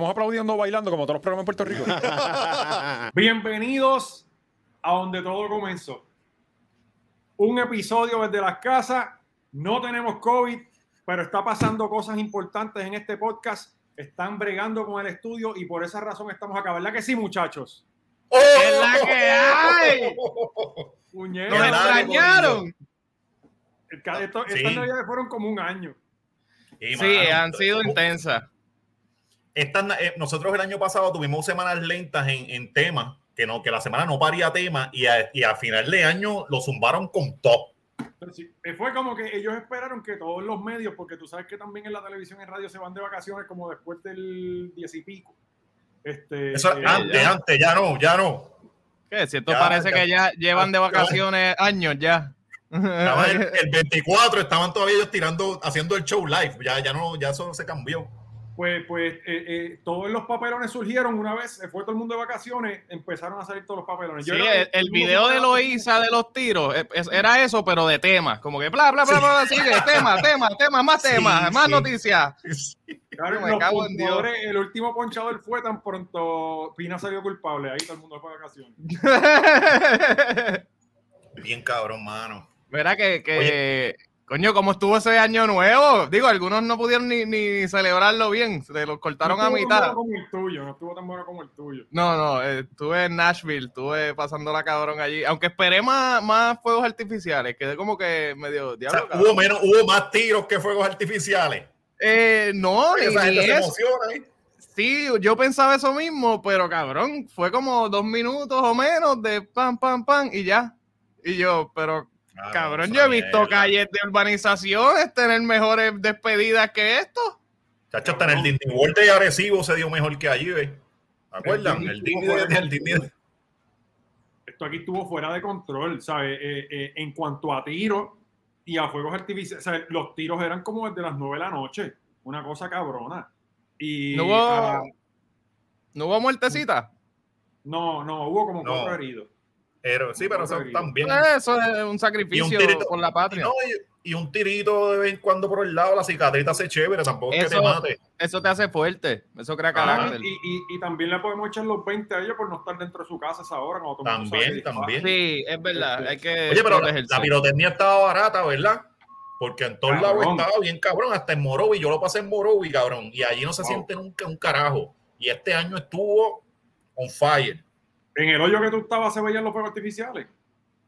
Empezamos aplaudiendo, bailando, como todos los programas en Puerto Rico. Bienvenidos a donde todo comenzó. Un episodio desde las casas. No tenemos COVID, pero está pasando cosas importantes en este podcast. Están bregando con el estudio y por esa razón estamos acá. ¿Verdad que sí, muchachos? ¡Es la que hay! Puñeta. ¡Nos extrañaron! Sí. Estas navidades fueron como un año. Y, Sí, mano, han sido intensas. Estas na- eh, nosotros el año pasado tuvimos semanas lentas en, en temas, que no, que la semana no paría tema y a, y a final de año lo zumbaron con todo. Pero sí, eh, fue como que ellos esperaron que todos los medios, porque tú sabes que también en la televisión y en radio se van de vacaciones como después del diez y pico. Este, Eso eh, antes, ya. antes, ya no, ya no. ¿Qué? Si esto Ya, parece ya. que ya llevan de Ya. vacaciones años ya. El, el 24 estaban todavía ellos tirando, haciendo el show live. Ya, ya no, ya eso se cambió. Pues, pues eh, eh, todos los papelones surgieron una vez, se fue todo el mundo de vacaciones, empezaron a salir todos los papelones. Sí, Yo el, video de Loíza de los tiros eh, es- era eso, pero de temas. Como que bla, bla, bla, bla, sigue, tema, tema, tema, más Sí, temas, más sí. noticias. Claro, Me los cago en Dios. puntuadores, el último ponchador fue tan pronto Pina salió culpable, ahí todo el mundo fue de vacaciones. Bien cabrón, mano. Verá que, que coño, ¿cómo estuvo ese año nuevo? Digo, algunos no pudieron ni, ni celebrarlo bien, se los cortaron no a estuvo tan mitad. bueno como el tuyo, no estuvo tan bueno como el tuyo. No, no, eh, estuve en Nashville, estuve pasando la cabrón allí. Aunque esperé más, más fuegos artificiales, quedé como que medio O sea, diablo. hubo menos, hubo más tiros que fuegos artificiales. Eh, no, ni, Esa ni gente se emociona, ¿eh? Sí, yo pensaba eso mismo, pero cabrón, fue como dos minutos o menos de pam, pam, pam y ya. Y yo, pero Cabrón, no, yo he visto calles de urbanizaciones tener mejores despedidas que esto. Chacho, hasta en el Disney World de Arecibo se dio mejor que allí, ¿ves? ¿Te acuerdan? El El Disney el Disney- Esto aquí estuvo fuera de control, ¿sabes? Eh, eh, en cuanto a tiros y a fuegos artificiales, ¿sabes? los tiros eran como desde las 9 de la noche, una cosa cabrona. Y No hubo, ah, no hubo muertecita. no, no, hubo como No. cuatro heridos. Pero, sí, pero eso también. Eso es un sacrificio tirito. por la patria. No, y, y un tirito de vez en cuando por el lado, la cicatriz te hace chévere, tampoco es que te Eso- mate. Eso te hace fuerte, eso crea Ah, carácter. Y, y- y también le podemos echar los 20 a ellos por no estar dentro de su casa a esa hora. cuando todo el mundo También, también. Sí, es verdad, hay que Oye, pero la, la pirotecnia estaba barata, ¿verdad? Porque en todos lados estaba bien cabrón, hasta en Morovi, yo lo pasé en Morovi, cabrón, y allí no se Wow. siente nunca un carajo. Y este año estuvo on fire. En el hoyo que tú estabas se veían los fuegos artificiales.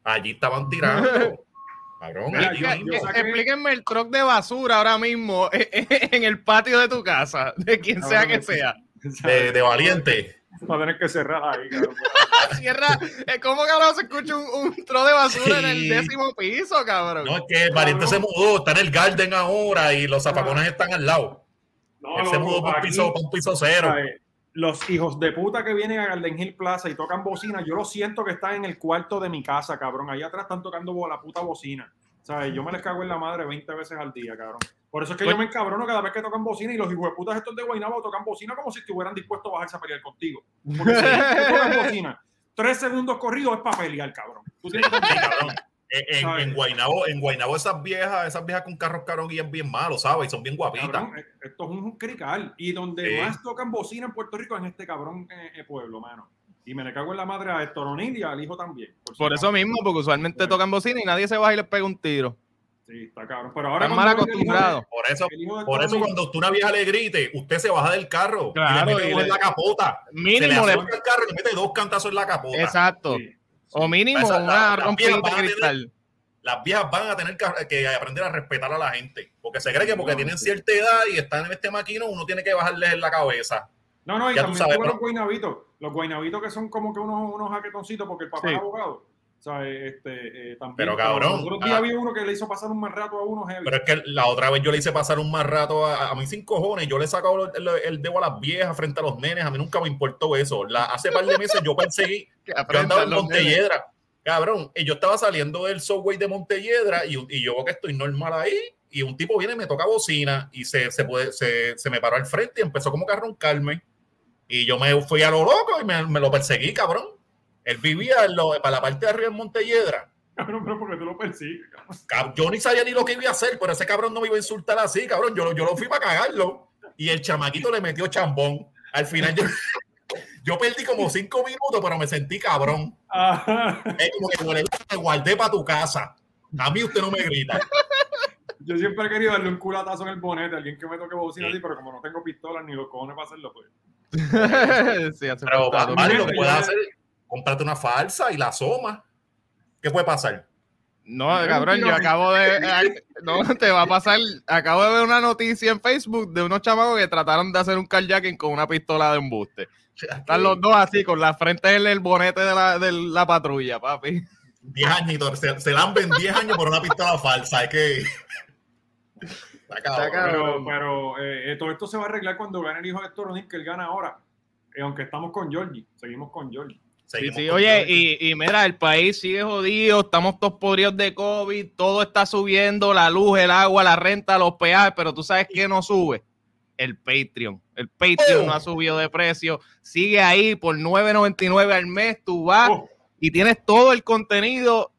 Allí estaban tirando. Cabrón, Mira, allí yo- mismo. yo saqué- Explíquenme el truck de basura ahora mismo en el patio de tu casa, de quien sea que sea. de, de valiente. Va a tener que cerrar ahí, cabrón. Cierra, eh, ¿cómo cabrón se escucha un, un truck de basura en el décimo piso, cabrón? No, es que el valiente se mudó, está en el Garden ahora y los zapacones están al lado. No, Él se loco, mudó para un aquí, piso, para un piso cero. ¿sabes? Los hijos de puta que vienen a Garden Hill Plaza y tocan bocina, yo lo siento que están en el cuarto de mi casa, cabrón. Allá atrás están tocando la puta bocina. ¿Sabes? Yo me les cago en la madre 20 veces al día, cabrón. Por eso es que Pues- yo me encabrono cada vez que tocan bocina y los hijos de putas estos de Guaynabo tocan bocina como si estuvieran dispuestos a bajarse a pelear contigo. Porque si tocan bocina, tres segundos corridos es para pelear, cabrón. Tú tienes que cabrón. En, en, en Guaynabo, en Guaynabo esas viejas, esas viejas con carros caros guían bien malos, ¿sabes? Y son bien guapitas. Cabrón, eh, esto es un crical. Y donde más tocan bocina en Puerto Rico es en este cabrón eh, eh, pueblo, mano. Y me le cago en la madre a Héctor O'Neill y al hijo también. Por si eso mismo, porque usualmente tocan bocina y nadie se baja y les pega un tiro. Sí, está cabrón. Pero ahora Están cuando mal acostumbrados. Por eso, por eso cuando usted una vieja le grite, usted se baja del carro Claro, y le mete y uno en le- la capota. se le Mínimo le... acerca el carro y le mete dos cantazos en la capota. Exacto. sí. O mínimo Esa- una la rompida piel de van a tener- cristal. Las viejas van a tener que, que aprender a respetar a la gente. Porque se cree que porque No, tienen sí. cierta edad y están en este maquino, uno tiene que bajarles en la cabeza. No, no, y Ya tú también sabes, los guaynabitos. Los guaynabitos que son como que unos, unos jaquetoncitos porque el papá Sí. es abogado. O sea, este, eh, también. Pero, cabrón, El otro día ah. vi uno que le hizo pasar un mal rato a uno heavy. Pero es que la otra vez yo le hice pasar un más rato a, a mí sin cojones. Yo le he sacado el, el dedo a las viejas frente a los nenes. A mí nunca me importó eso. La, hace par de meses yo perseguí Yo andaba en. Montelledra. Cabrón, y yo estaba saliendo del subway de Montelledra y, y yo veo que estoy normal ahí. Y un tipo viene y me toca bocina y se, se, puede, se, se me paró al frente y empezó como que a roncarme. Y yo me fui a lo loco y me, me lo perseguí, cabrón. Él vivía en lo- para la parte de arriba en Montelledra. Cabrón, pero porque tú lo persigues, cabrón. Cab- Yo ni sabía ni lo que iba a hacer, pero ese cabrón no me iba a insultar así, cabrón. Yo, lo- yo lo fui para cagarlo. Y el chamaquito le metió chambón. Al final yo, yo perdí como cinco minutos, pero me sentí cabrón. Ajá. Es como que "Huele, te guardé para tu casa. A mí usted no me grita. Yo siempre he querido darle un culatazo en el bonete a alguien que me toque bocina Sí. así, pero como no tengo pistolas ni los cojones para hacerlo, pues. sí, hace Pero vale, lo que puedes hacer es comprarte una falsa y la asoma. ¿Qué puede pasar? No, cabrón, yo acabo de. No, te va a pasar. Acabo de ver una noticia en Facebook de unos chamacos que trataron de hacer un carjacking con una pistola de embuste. Están los dos así, con la frente en el bonete de la, de la patrulla, papi. 10 añitos, se, se la han vendido 10 años por una pistola falsa. Es que. Pero, pero eh, eh, todo esto se va a arreglar cuando gane el hijo de Héctor que él gana ahora. Eh, aunque estamos con Georgie, seguimos con Georgie. Sí, sí, oye, y, y mira, el país sigue jodido, estamos todos podridos de COVID, todo está subiendo, la luz, el agua, la renta, los peajes, pero tú sabes qué no sube. El Patreon. El Patreon Oh. no ha subido de precio. Sigue ahí por 9.99 al mes. Tú vas Oh, y tienes todo el contenido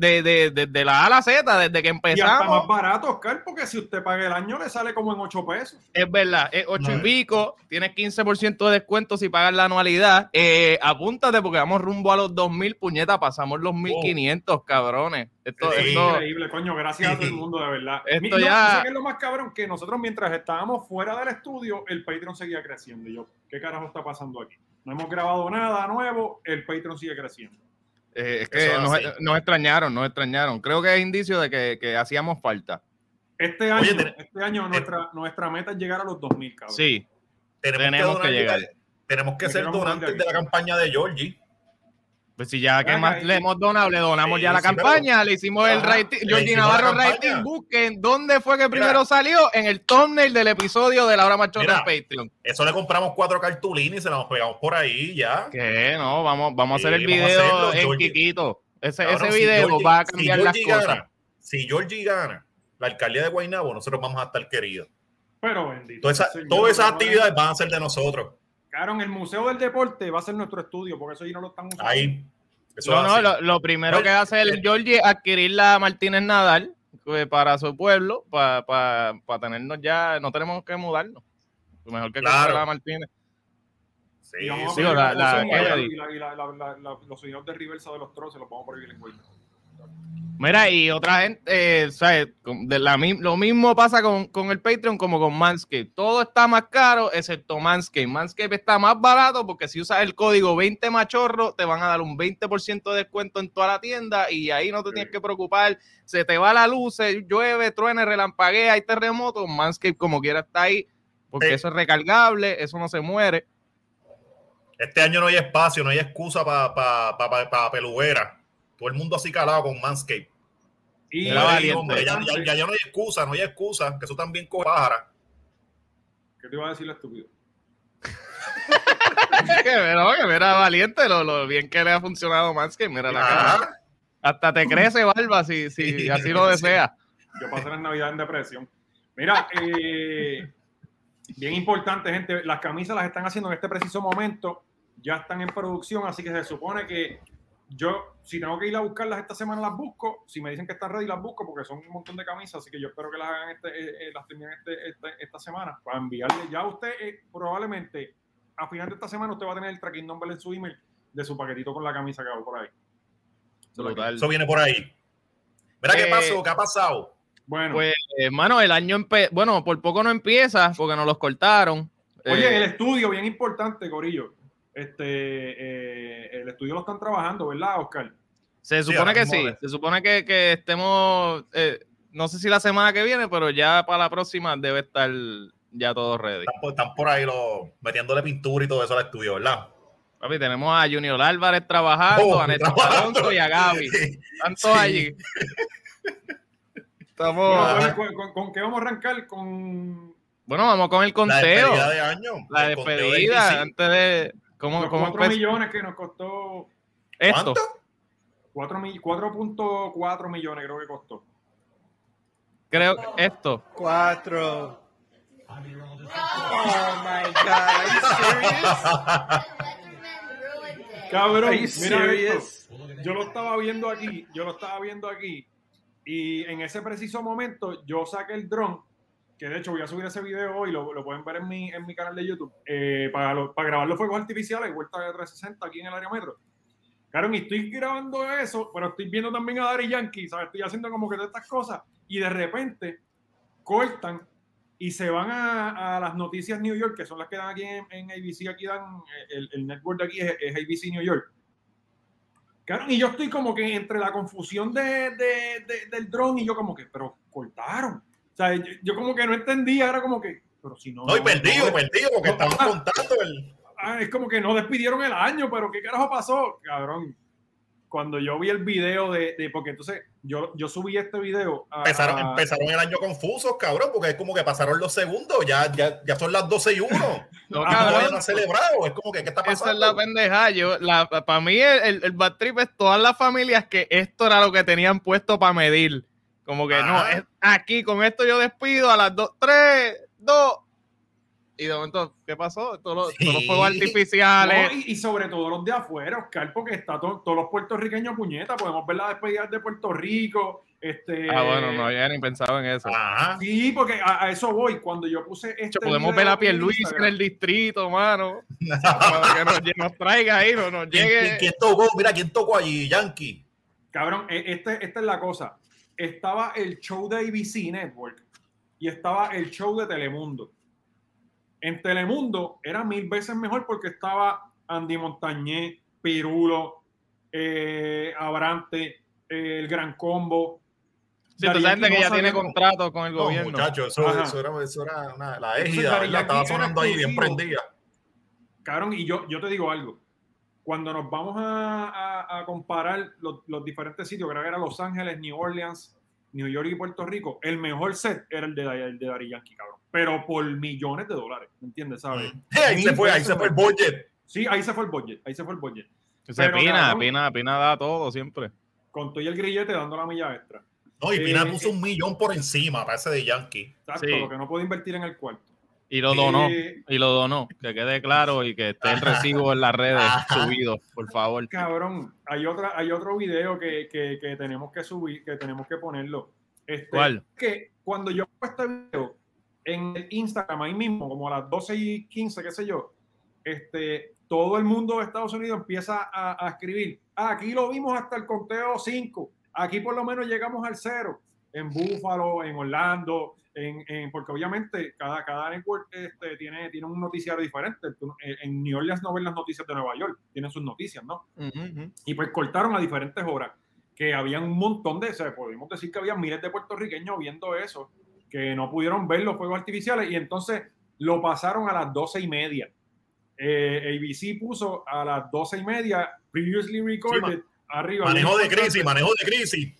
de, de, de- de la A a la Z, desde que y hasta más empezamos. barato, Oscar, porque si usted paga el año le sale como en 8 pesos. Es verdad, es 8 y pico, tienes 15% de descuento si pagas la anualidad. Eh, apúntate porque vamos rumbo a los 2.000, puñeta, pasamos los 1.500, cabrones. Esto, esto- Increíble, coño, gracias a todo el mundo, de verdad. Esto Mi- no, ya- ¿sabes qué es lo más cabrón? Que nosotros mientras estábamos fuera del estudio, el Patreon seguía creciendo. Y yo, ¿qué carajo está pasando aquí? No hemos grabado nada nuevo, el Patreon sigue creciendo. Eh, es que nos, extrañaron, nos extrañaron. Creo que es indicio de que, que hacíamos falta. Este año, Oye, ten- este año nuestra, nuestra meta es llegar a los 2000, cabrón. Sí, tenemos, tenemos que, que llegar. Tenemos que Me ser de donantes de la campaña de Georgie. Pues si ya que más le hemos donado, le donamos Sí, ya la sí, pero- campaña, le hicimos el rating, la Navarro rating, busquen dónde fue que Mira. primero salió, en el thumbnail del episodio de la hora machota en Patreon. Eso le compramos cuatro cartulinas y se las pegamos por ahí ya. Que no, vamos, vamos a hacer el video hacerlo, en Georgie. Kikito. Ese, Cabrón, ese si video Georgie- va a si cambiar las Georgie cosas. gana, si Georgie gana la alcaldía de Guaynabo, nosotros vamos a estar queridos. Pero bendito. Todas esas, actividades van a ser de nosotros. Cabrón, el Museo del Deporte va a ser nuestro estudio, porque eso ahí no lo están usando. Ahí. Eso No, no, lo, lo primero Oye, que hace el eh, Georgie es adquirir la Martínez Nadal pues, para su pueblo, para para tenernos ya, no tenemos que mudarnos. Mejor que Claro. comprar la Martínez. Sí, la- la- y los señores de Riversa de los troces los vamos a prohibir en Guaynabo. Mira, y otra gente, eh, ¿sabes? De la, lo mismo pasa con, con el Patreon como con Manscaped. Todo está más caro excepto Manscaped. Manscaped está más barato porque si usas el código 20 machorro te van a dar un 20% de descuento en toda la tienda y ahí no te Sí. tienes que preocupar. Se te va la luz, se llueve, truene, relampaguea, hay terremotos. Manscaped como quiera está ahí porque Sí. eso es recargable, eso no se muere. Este año no hay espacio, no hay excusa para pa, pa, pa-. Todo el mundo así calado con Manscape. Y Era valiente. hombre, ya, ya- ya- ya no hay excusa, no hay excusa, que eso también pájara. ¿Qué te iba a decir el estúpido? que, mira, que mira, valiente lo, lo bien que le ha funcionado Manscaped. Mira la cara. Ajá. Hasta te crece barba si, si Sí, así lo deseas. Yo pasé la Navidad en depresión. Mira, eh, bien importante, gente. Las camisas las están haciendo en este preciso momento. Ya están en producción, así que se supone que yo, si tengo que ir a buscarlas esta semana, las busco. Si me dicen que están ready, las busco porque son un montón de camisas. Así que yo espero que las hagan este, eh, eh, las terminen este- este- esta semana para enviarle. Ya usted, eh, probablemente, a final de esta semana, usted va a tener el tracking number en su email de su paquetito con la camisa que hago por ahí. Eso viene por ahí. Mira qué pasó, qué ha pasado. Bueno, Pues, hermano, el año bueno, por poco no empieza porque nos los cortaron. Oye, Eh, el estudio, bien importante, Corillo. Este, eh, el estudio lo están trabajando, ¿verdad, Oscar? se supone que sí. Se supone que, que estemos, eh, no sé si la semana que viene, pero ya para la próxima debe estar ya todo ready. Están por, están por ahí los, metiéndole pintura y todo eso al estudio, ¿verdad? Papi, tenemos a Junior Álvarez trabajando, Oh, a Néstor. Alonso y a Gaby. Están todos Sí. allí. Estamos. Bueno, ¿con, con- con qué vamos a arrancar? Con Bueno, vamos con el La conteo. despedida de año. La el conteo de despedida antes de. ¿Cómo, los cómo 4 empezó millones que nos costó. esto? ¿Cuánto? 4 mi- 4.4 millones creo que costó. Creo esto. Cuatro. Oh my god, are you serious? Cabrón, mira esto. Yo lo estaba viendo aquí, yo lo estaba viendo aquí. Y en ese preciso momento yo saqué el dron que de hecho voy a subir ese video hoy, lo, lo pueden ver en mi, en mi canal de YouTube, eh, para, lo- para grabar los fuegos artificiales, vuelta de 360 aquí en el área metro. Claro, y estoy grabando eso, pero estoy viendo también a Dari Yankee, ¿sabes? Estoy haciendo como que todas estas cosas, y de repente cortan y se van a, a las noticias New York, que son las que dan aquí en, en ABC, aquí dan, el, el network de aquí es, es ABC New York. Claro, y yo estoy como que entre la confusión de, de- de- del dron y yo como que, pero cortaron. Sea, yo, yo como que no entendía, era como que, pero si no... No, y perdido, no- perdido, porque no, estamos ah. contando el. Ah, es como que no despidieron el año, pero ¿qué carajo pasó? Cabrón, cuando yo vi el video de, de- porque entonces yo, yo subí este video a, Empezaron, a- empezaron el año confusos, cabrón, porque es como que pasaron los segundos, ya, ya, ya son las 12 y 1. No, Ah, cabrón, no celebrado. Es como que, ¿qué está Esa pasando? es la pendeja. Yo, la, para mí, el, el, el bad trip es todas las familias que esto era lo que tenían puesto para medir. Como que no, Ajá. es aquí con esto yo despido a las 2, 3, 2. Y de momento, ¿qué pasó? Todos los, todos los Sí. fuegos artificiales. No, y, y sobre todo los de afuera, Oscar, porque está to- todos los puertorriqueños puñetas, podemos ver las despedidas de Puerto Rico. Este, Ah, bueno, no había ni pensado en eso. Ajá. Sí, porque a, a eso voy. Cuando yo puse este. Podemos ver a Pierluis en el distrito, mano. Para que nos, traiga ahí, no nos ¿Quién, quién- llegue. quién tocó? Mira, ¿quién tocó allí? Yankee. Cabrón, e- este, esta es la cosa. Estaba el show de ABC Network y estaba el show de Telemundo. En Telemundo era mil veces mejor porque estaba Andy Montañé, Pirulo, eh, Abrante, eh, el Gran Combo. Sí, tú sabes que ya tiene contrato con el No, gobierno. muchachos, eso, Ajá. eso era, eso era una, la Entonces, égida, Dari ¿verdad? Estaba Yankee era sonando ahí bien exclusivo. prendida. Cabrón, y yo, yo te digo algo. Cuando nos vamos a, a- a comparar los, los diferentes sitios, creo que era Los Ángeles, New Orleans, New York y Puerto Rico, el mejor set era el de, el de Dari Yankee, cabrón. Pero por millones de dólares, ¿me entiendes? ¿Sabes? Ahí se fue, ahí se fue el budget. Sí, ahí se fue el budget, ahí se fue el budget. Se Pero, Pina, cabrón. Pina, Pina da todo siempre. Con todo y el grillete dando la milla extra. No, y Pina Eh, puso un millón por encima para ese de Yankee. Exacto, Sí. lo que no puedo invertir en el cuarto. Y lo donó. Eh, Y lo donó. Que quede claro y que esté el recibo en las redes Ajá. subido, por favor. Cabrón, hay otra, hay otro video que, que- que tenemos que subir, que tenemos que ponerlo. Este, ¿Cuál? Que cuando yo pongo este video en el Instagram ahí mismo, como a las 12 y 15, qué sé yo, este, todo el mundo de Estados Unidos empieza a, a escribir, "Ah, aquí lo vimos hasta el conteo 5, aquí por lo menos llegamos al cero, en Buffalo, en Orlando, en, en- porque obviamente cada, cada network este, tiene, tiene un noticiario diferente. Tú- En, New Orleans no ven las noticias de Nueva York, tienen sus noticias, ¿no? Y pues cortaron a diferentes horas, que habían un montón de, o sea, podemos decir que había miles de puertorriqueños viendo eso, que no pudieron ver los fuegos artificiales y entonces lo pasaron a las doce y media. Eh, ABC puso a las doce y media, previously recorded, arriba. Manejo de crisis, manejo de crisis.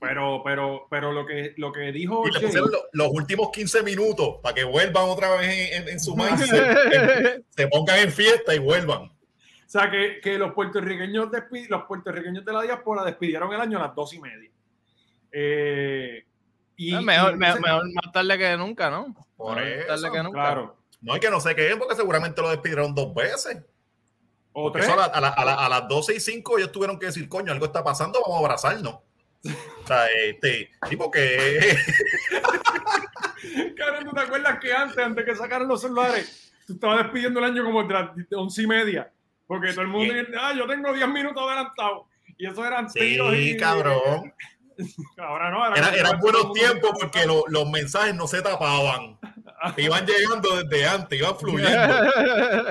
Pero, pero, pero lo que, lo que dijo Y le Jay- pusieron lo- los últimos 15 minutos para que vuelvan otra vez en, en- en su mindset. se pongan en fiesta y vuelvan. O sea, que, que los puertorriqueños despi- los puertorriqueños de la diáspora despidieron el año a las dos y media. Eh, y, Ah, mejor, y mejor, más tarde que nunca, ¿no? Por Mejor eso, tarde que nunca. Claro. No hay que no sé qué es, porque seguramente lo despidieron dos veces. O tres. eso a, la- a la- a la- a las 12 y 5 ellos tuvieron que decir, coño, algo está pasando, vamos a abrazarnos. O sea, este, tipo que Cabrón, ¿tú te acuerdas que antes, antes que sacaran los celulares, tú estabas despidiendo el año como de las once y media? Porque todo el mundo Sí. ah, yo tengo 10 minutos adelantado. Y eso eran tiros sí, y... cabrón. Ahora no, ahora Era- eran buenos tiempos porque lo- los mensajes no se tapaban. Iban llegando desde antes, iban fluyendo.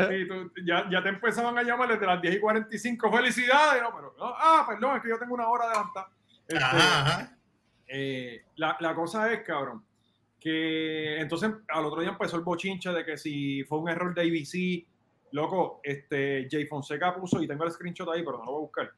Sí, tú- ya, ya te empezaban a llamar desde las 10 y 45. ¡Felicidades! No, pero, no, ah, perdón, es que yo tengo una hora adelantada. Este, Ajá, ajá. Eh, la, la cosa es, cabrón, que entonces al otro día empezó el bochinche de que si fue un error de ABC, loco, este Jay Fonseca puso, y tengo el screenshot ahí, pero no lo voy a buscar,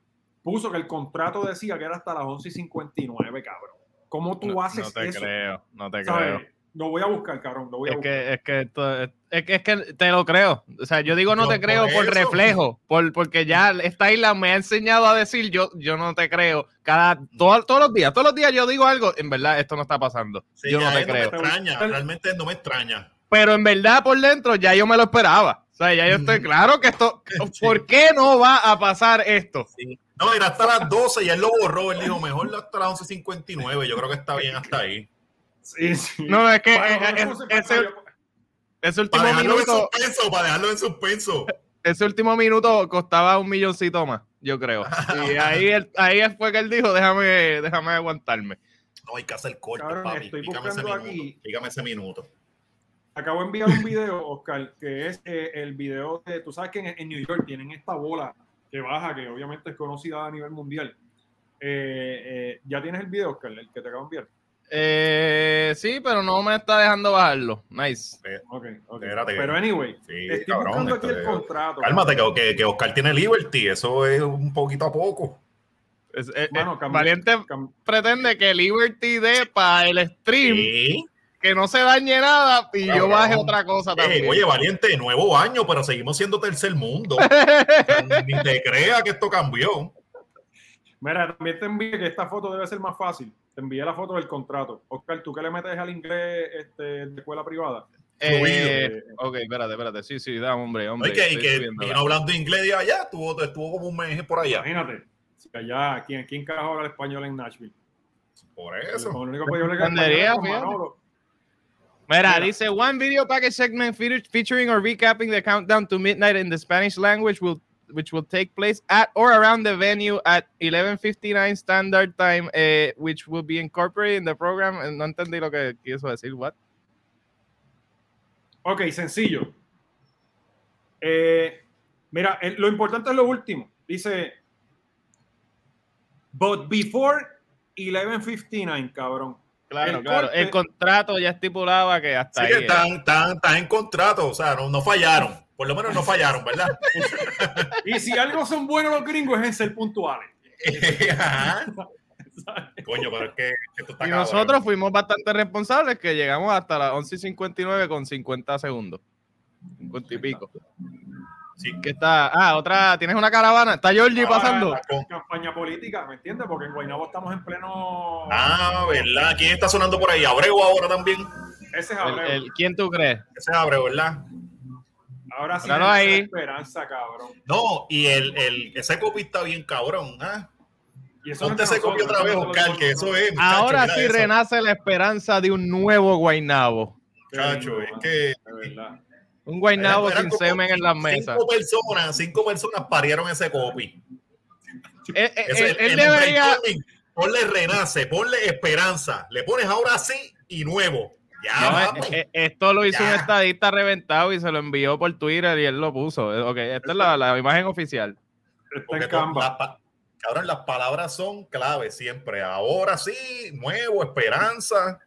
puso que el contrato decía que era hasta las 11 y 59, cabrón. ¿Cómo tú No, haces no te eso? creo, no te ¿Sabes? creo. Lo voy a buscar, cabrón, lo voy a Es buscar. que, es que esto es, es que, es que te lo creo. O sea, yo digo no Yo te creo por por reflejo, por, porque ya esta isla me ha enseñado a decir yo, yo no te creo. Cada, todo- todos los días, todos los días yo digo algo, en verdad esto no está pasando. Sí, yo no te creo. me extraña, realmente no me extraña. Pero en verdad por dentro ya yo me lo esperaba. O sea, ya yo estoy claro que esto, Sí. ¿por qué no va a pasar esto? No, era hasta las 12 y él lo borró. Él dijo, mejor hasta las 11.59. Yo creo que está bien hasta ahí. Sí, sí. No, es que ese, último Para en minuto, suspenso, para dejarlo en suspenso. ese último minuto costaba un milloncito más, yo creo. Y ahí, ahí fue que él dijo, déjame, déjame aguantarme. No, hay que hacer corte, Cabrón, papi. estoy Dígame ese buscando minuto. aquí. Dígame ese minuto. Acabo de enviar un video, Oscar, que es eh, el video de, tú sabes que en, en New York tienen esta bola que baja, que obviamente es conocida a nivel mundial. Eh, eh, ¿Ya tienes el video, Oscar, el que te acabo de enviar? Eh, sí, pero no me está dejando bajarlo. Nice. Ok, ok. Espérate Pero anyway, Sí, estoy cabrón, buscando aquí esto el contrato. Cálmate, que, que, que Oscar tiene Liberty. Eso es un poquito a poco. Es- eh, Mano, eh, Valiente Cam- pretende que Liberty dé para el stream Sí. que no se dañe nada y yo Cabrón. baje otra cosa Eh, también. oye, valiente, nuevo año, pero seguimos siendo tercer mundo. Ni te creas que esto cambió. Mira, también te envié que esta foto debe ser más fácil. Te envié la foto del contrato. Oscar, ¿tú qué le metes al inglés este, de escuela privada? Eh, ok, espérate, espérate. Sí, sí, dame, hombre, hombre. Oye, que, y que vino hablando inglés de allá, estuvo, estuvo como un mes por allá. Imagínate. Si allá, ¿quién, ¿quién carajo habla español en Nashville? Por eso. El único que yo. Mira, Mira. dice one video package segment fe- featuring or recapping the countdown to midnight in the Spanish language will which will take place at or around the venue at 11:59 standard time, eh, which will be incorporated in the program. Eh, No entendí lo que quiso decir. What? Ok, sencillo. Eh, mira, lo importante es lo último. Dice, but before 11.59, cabrón. Claro, El claro. corte- El contrato ya estipulaba que hasta Sí, ahí. era. están, están, están en contrato, o sea, no, no fallaron. Por lo menos no fallaron, ¿verdad? Y si algo son buenos los gringos es en ser puntuales. Coño, pero es que, que esto está Y cabrón. nosotros fuimos bastante responsables que llegamos hasta las 11.59 con 50 segundos. 50 y pico. Sí. ¿Qué está? Ah, otra, tienes una caravana. ¿Está Georgie pasando? la campaña política, ¿me entiendes? Porque en Guaynabo estamos en pleno... Ah, ¿verdad? ¿Quién está sonando por ahí? Abreu ahora también. Ese es El- Abreu. el- ¿Quién tú crees? Ese es Abreu, ¿verdad? Ahora sí ahí. esperanza, cabrón. No, y el, el, ese copy está bien cabrón, ¿ah? Y eso no Ponte ese copy otra vez, Oscar, que eso es. muchacho, Ahora sí eso. renace la esperanza de un nuevo Guainabo. Muchacho, es que De verdad. Un Guainabo sin semen en las mesas. Cinco personas, cinco personas parieron ese copy. Él, él- Ese- él- debería, Ponle renace, ponle esperanza. Le pones ahora sí y nuevo. Ya, No, papi. eh, eh, esto lo hizo Ya. un estadista reventado y se lo envió por Twitter y él lo puso. Eh, Ok, esta es la, la imagen oficial. Está Porque pa- cabrón, las palabras son clave siempre. Ahora sí, nuevo, esperanza.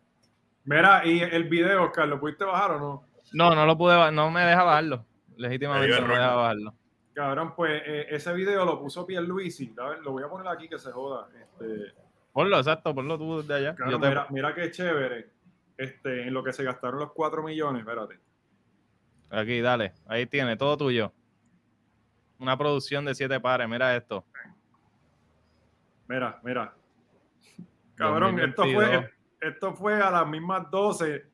Mira, y el video, Oscar, ¿lo pudiste bajar o no? No, no lo pude, ba- no me deja bajarlo. Me Legítimamente no me deja bajarlo. Cabrón, pues eh, ese video lo puso Pierluisi. A ver, lo voy a poner aquí que se joda. Este, Ponlo, exacto, ponlo tú desde allá. cabrón, Yo te- mira, mira qué chévere. Este, en lo que se gastaron los 4 millones, espérate. Aquí, dale. Ahí tiene, todo tuyo. Una producción de siete pares, mira esto. Mira, mira. Cabrón, esto 2022. fue, esto fue a las mismas 12.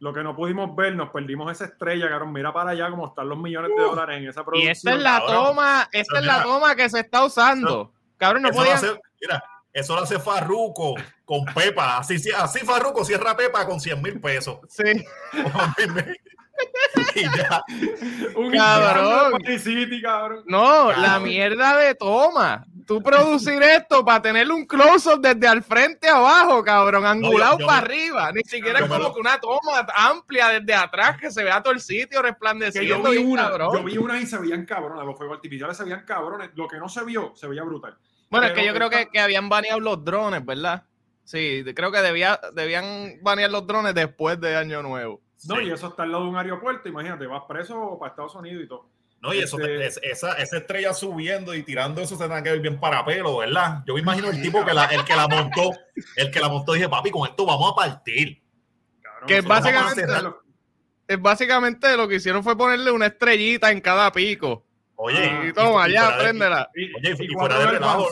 Lo que no pudimos ver, nos perdimos esa estrella, cabrón. Mira para allá cómo están los millones de dólares en esa Y producción. esta es la cabrón. toma, esta es la toma que se está usando. Cabrón, no podían. mira, eso lo hace Farruco con Pepa. Así, así Farruco cierra Pepa con 100 mil pesos. Sí. y ya. Un Cabrón. City, cabrón. No, la mierda de toma. Tú producir esto para tener un close-up desde al frente a abajo, cabrón, angulado yo para arriba. Ni siquiera es como que una toma amplia desde atrás que se vea todo el sitio Que yo resplandeciendo. vi una, cabrón. yo vi una y se veían cabrones, los fuegos artificiales se veían cabrones. Lo que no se vio, se veía brutal. Bueno, es que yo creo que, que habían baneado los drones, ¿verdad? Sí, creo que debía, debían banear los drones después de Año Nuevo. No, Sí. y eso está al lado de un aeropuerto, imagínate, vas preso para Estados Unidos y todo. No, y eso, Este- es- esa, esa estrella subiendo y tirando eso se tendrá que ver bien para pelo, ¿verdad? Yo me imagino el tipo que la, el que la montó, el que la montó, dije, papi, con esto vamos a partir. Cabrón, Que básicamente-. Es básicamente lo que hicieron fue ponerle una estrellita en cada pico. Oye, y toma, y ya, de- préndela. Y, Oye, y y fuera de relajo.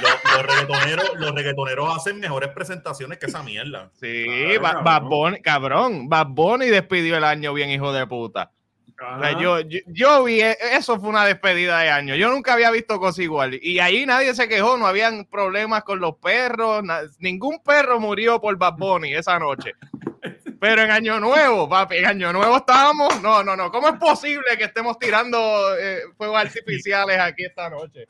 Los, los reggaetoneros, los reggaetoneros hacen mejores presentaciones que esa mierda. Sí, Claro. Bad Bunny- cabrón, Bad Bunny despidió el año bien, hijo de puta. O sea, yo, yo, yo vi, eh, eso fue una despedida de año. Yo nunca había visto cosa igual. Y ahí nadie se quejó, no habían problemas con los perros. na- ningún perro murió por Bad Bunny esa noche. Pero en Año Nuevo, papi, en Año Nuevo estábamos. No, no, no. ¿Cómo es posible que estemos tirando eh, fuegos artificiales aquí esta noche?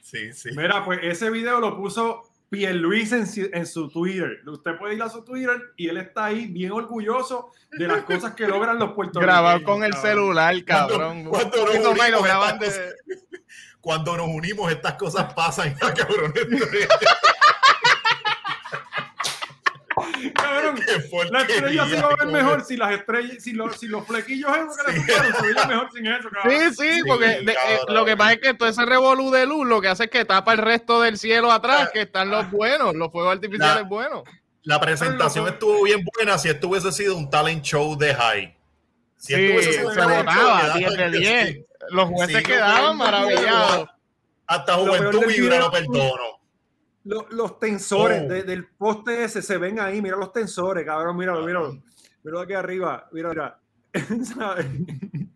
Sí, sí. Mira, pues ese video lo puso Pierluis en, en su Twitter. Usted puede ir a su Twitter y él está ahí bien orgulloso de las cosas que logran los puertorriqueños. Grabado con el cabrón. celular, cabrón. cuando nos unimos, graban estas de- Cuando nos unimos, estas cosas pasan, cabrón. Cabrón, Qué la estrella se va a ver mejor si las estrellas, si los, si los flequillos esos que le Sí. pusieron se veían mejor sin eso, cabrón. Sí, sí, Sí, porque de- eh, lo que pasa es que todo ese revolú de luz lo que hace es que tapa el resto del cielo atrás, Ah, que están los buenos, los fuegos artificiales La- buenos. La presentación estuvo bien buena si esto hubiese sido un talent show de high. Si Sí, esto hubiese sido un se votaba, le daban 10 de que 10. sí. Los jueces Sí, quedaban maravillados. Hasta Juventud Vibra lo perdono. Los, los tensores Oh. de- del poste ese se ven ahí, mira los tensores, cabrón, míralo, míralo. Míralo aquí arriba, mira, mira.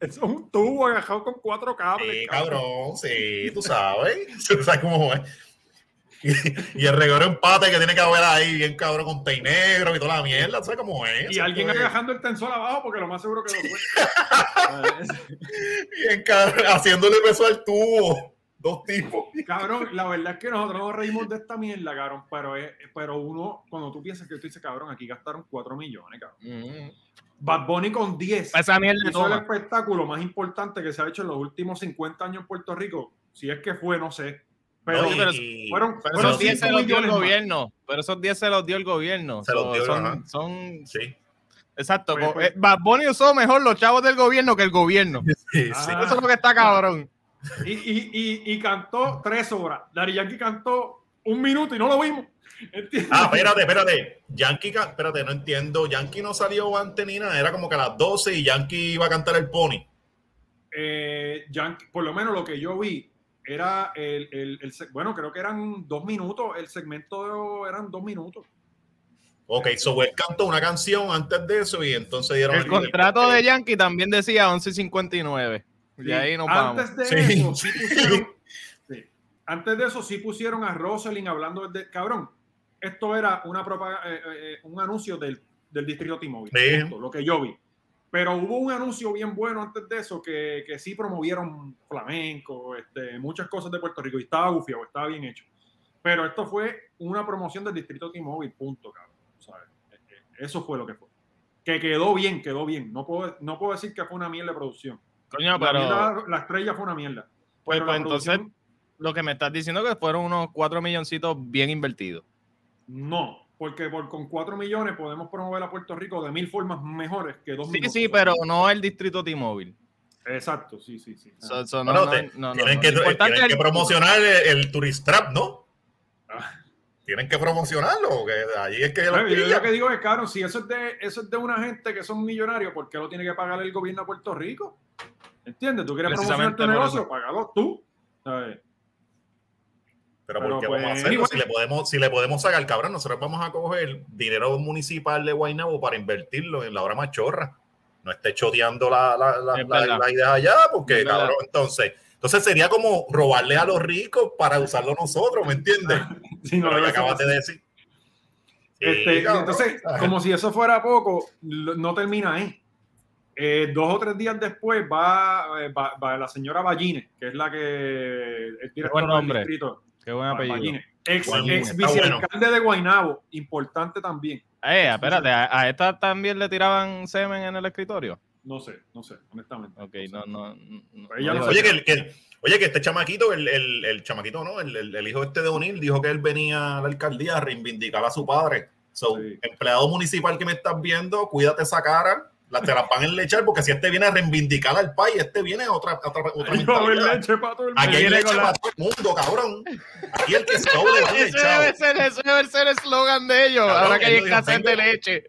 Es un tubo agajado con cuatro cables. Sí, cabrón, sí, tú sabes. Tú sabes cómo es. Y, y el reguero empate que tiene que haber ahí, bien cabrón, con tei negro y toda la mierda, ¿sabes cómo es? Y alguien fue agajando el tensor abajo porque lo más seguro que lo fue. Bien cabrón, haciéndole peso al tubo. Dos tipos. cabrón, la verdad es que nosotros nos reímos de esta mierda, cabrón, pero, es, pero uno, cuando tú piensas que tú dices, cabrón, aquí gastaron 4 millones, cabrón. Mm. Bad Bunny con 10. Esa mierda hizo el espectáculo más importante que se ha hecho en los últimos 50 años en Puerto Rico. Si es que fue, no sé. Pero, pero fueron, Pero fueron esos 10 se los dio el más. gobierno. Pero esos 10 se los dio el gobierno. Se los dio, son, ajá. son- Sí, exacto. Pues, pues. eh, Bad Bunny usó mejor los chavos del gobierno que el gobierno. sí, Ah. sí. Eso es lo que está cabrón. Y, y, y, y cantó tres horas. Dari Yankee cantó un minuto y no lo vimos. ¿Entiendes? Ah, espérate, espérate. Yankee, espérate, no entiendo. Yankee no salió antes ni nada. Era como que a las 12 y Yankee iba a cantar el pony. Eh, Yankee, por lo menos lo que yo vi era el, el, el bueno, creo que eran dos minutos. El segmento eran dos minutos. Ok, so él cantó una canción antes de eso y entonces dieron El contrato de Yankee también decía 11.59. Y Sí, ahí nos vamos. Antes de Sí. eso, sí pusieron, sí. Antes de eso, sí pusieron a Rosalind hablando de cabrón. Esto era una propaga- eh, eh, un anuncio del, del distrito T-Mobile, lo que yo vi. Pero hubo un anuncio bien bueno antes de eso que, que sí promovieron flamenco, este, muchas cosas de Puerto Rico y estaba bufiado, estaba bien hecho. Pero esto fue una promoción del distrito T-Mobile, punto, cabrón. ¿sabes? Eh, eh, Eso fue lo que fue. Que quedó bien, quedó bien. No puedo, no puedo decir que fue una mierda de producción. Coño, La, pero mierda- la estrella fue una mierda. pues, pues entonces producción, lo que me estás diciendo que fueron unos 4 milloncitos bien invertidos. no, porque por, con 4 millones podemos promover a Puerto Rico de mil formas mejores que 2 Sí, minutos. sí, pero no el distrito T-Mobile. Exacto, sí, sí, sí. So- so no, no, te- no, no, tienen no. que, Lo importante tienen es que el- promocionar el, el Tourist Trap, ¿no? Ah. Tienen que promocionarlo, que allí es que yo lo que digo es, claro, si eso es de eso es de una gente que son millonarios, ¿por qué lo tiene que pagar el gobierno de Puerto Rico? ¿Entiendes? Tú quieres promocionar Precisamente tu negocio, eso. págalo tú. ¿sabes? Pero, Pero, ¿por qué pues, vamos a hacerlo? anyway. Si le podemos, si le podemos sacar, cabrón, nosotros vamos a coger dinero municipal de Guaynabo para invertirlo en la obra machorra. No esté choteando la, la, la, idea allá, porque, cabrón, entonces, entonces sería como robarle a los ricos para usarlo nosotros, ¿me entiendes? Sí, no, ya ser acabas de decir. Este, entonces, como si eso fuera poco, lo- no termina ahí. Eh, dos o tres días después va, eh, va, va la señora Ballines, que es la que es directora buen del distrito. Qué buen apellido. Ballines. Ex, ex bueno. vicealcalde de Guaynabo, importante también. Eh, espérate, a, a esta también le tiraban semen en el escritorio. No sé, no sé, honestamente. Ok, no, no. no, Pero ella no digo Oye, que, el- que el- oye, que este chamaquito, el, el, el chamaquito, ¿no? El, el- el hijo este de O'Neill dijo que él venía a la alcaldía a reivindicar a su padre. So, Sí. empleado municipal que me estás viendo, cuídate esa cara, la, te la van a enlechar, porque si este viene a reivindicar al país, este viene a otra, a otra, otra Ay, no, leche para todo el Aquí mundo. hay Viene leche para todo el mundo, cabrón. Aquí el que es doble va Ese debe ser, ese debe ser el eslogan de ellos. Cabrón, ahora que hay escasez de vengo- leche.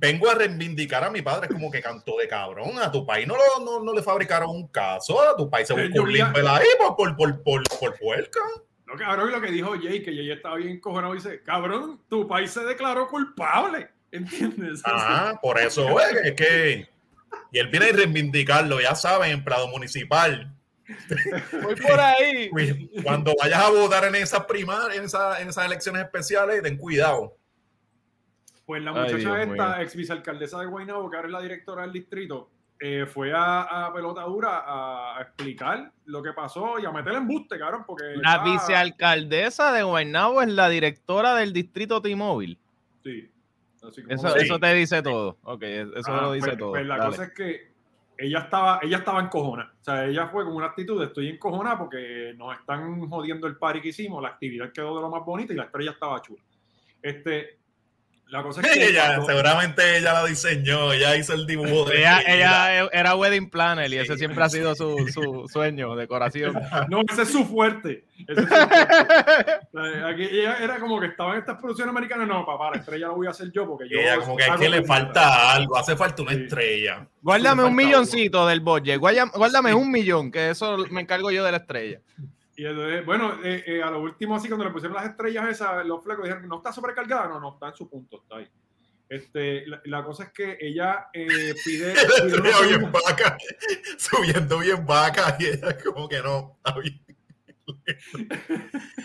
Vengo a reivindicar a mi padre, es como que cantó de cabrón. A tu país no, lo, no, no le fabricaron un caso, a tu país se Sí, buscó un a- limpel ahí por, por, por, por, por puerca. No, cabrón, y lo que dijo Jay, que Jay estaba bien cojonado, dice, cabrón, tu país se declaró culpable. ¿Entiendes? Ah, por eso, güey, es que Y él viene a reivindicarlo, ya saben, empleado municipal. Voy por ahí. Cuí- Cuando vayas a votar en esas primarias, en, esa- en esas elecciones especiales, ten cuidado. Pues la Ay, muchacha Dios esta, ex vicealcaldesa de Guaynabo, que ahora es la directora del distrito, eh, fue a, a pelota dura a, a explicar lo que pasó y a meterle embuste, cabrón, porque... La está- vicealcaldesa de Guaynabo es la directora del distrito T-Mobile. Sí. Así como- Eso, Sí. eso te dice todo. Ok, eso Ah, lo dice pues- todo. pues la Dale. cosa es que ella estaba, ella estaba encojona. O sea, ella fue con una actitud de estoy encojona porque nos están jodiendo el party que hicimos, la actividad quedó de lo más bonita y la estrella estaba chula. Este, la cosa es que Ella, cuando- seguramente ella la diseñó, ella hizo el dibujo de Ella, ella. ella era wedding planner y ese siempre ha sido su, su sueño, decoración. no, ese es su fuerte. Ese es su fuerte. O sea, aquí ella era como que estaba en estas producciones americanas. No, papá, la estrella la voy a hacer yo porque yo. Ella como que hago aquí le falta algo, hace falta una Sí. estrella. Guárdame un milloncito del budget. Guárdame, guárdame un millón, que eso me encargo yo de la estrella. Y entonces, bueno, eh, eh, a lo último, así cuando le pusieron las estrellas esas, los flecos dijeron no está sobrecargada, no, no, está en su punto, está ahí. Este, la, la cosa es que ella eh, pide, pide bien vaca, subiendo bien vaca, y ella como que no. está bien.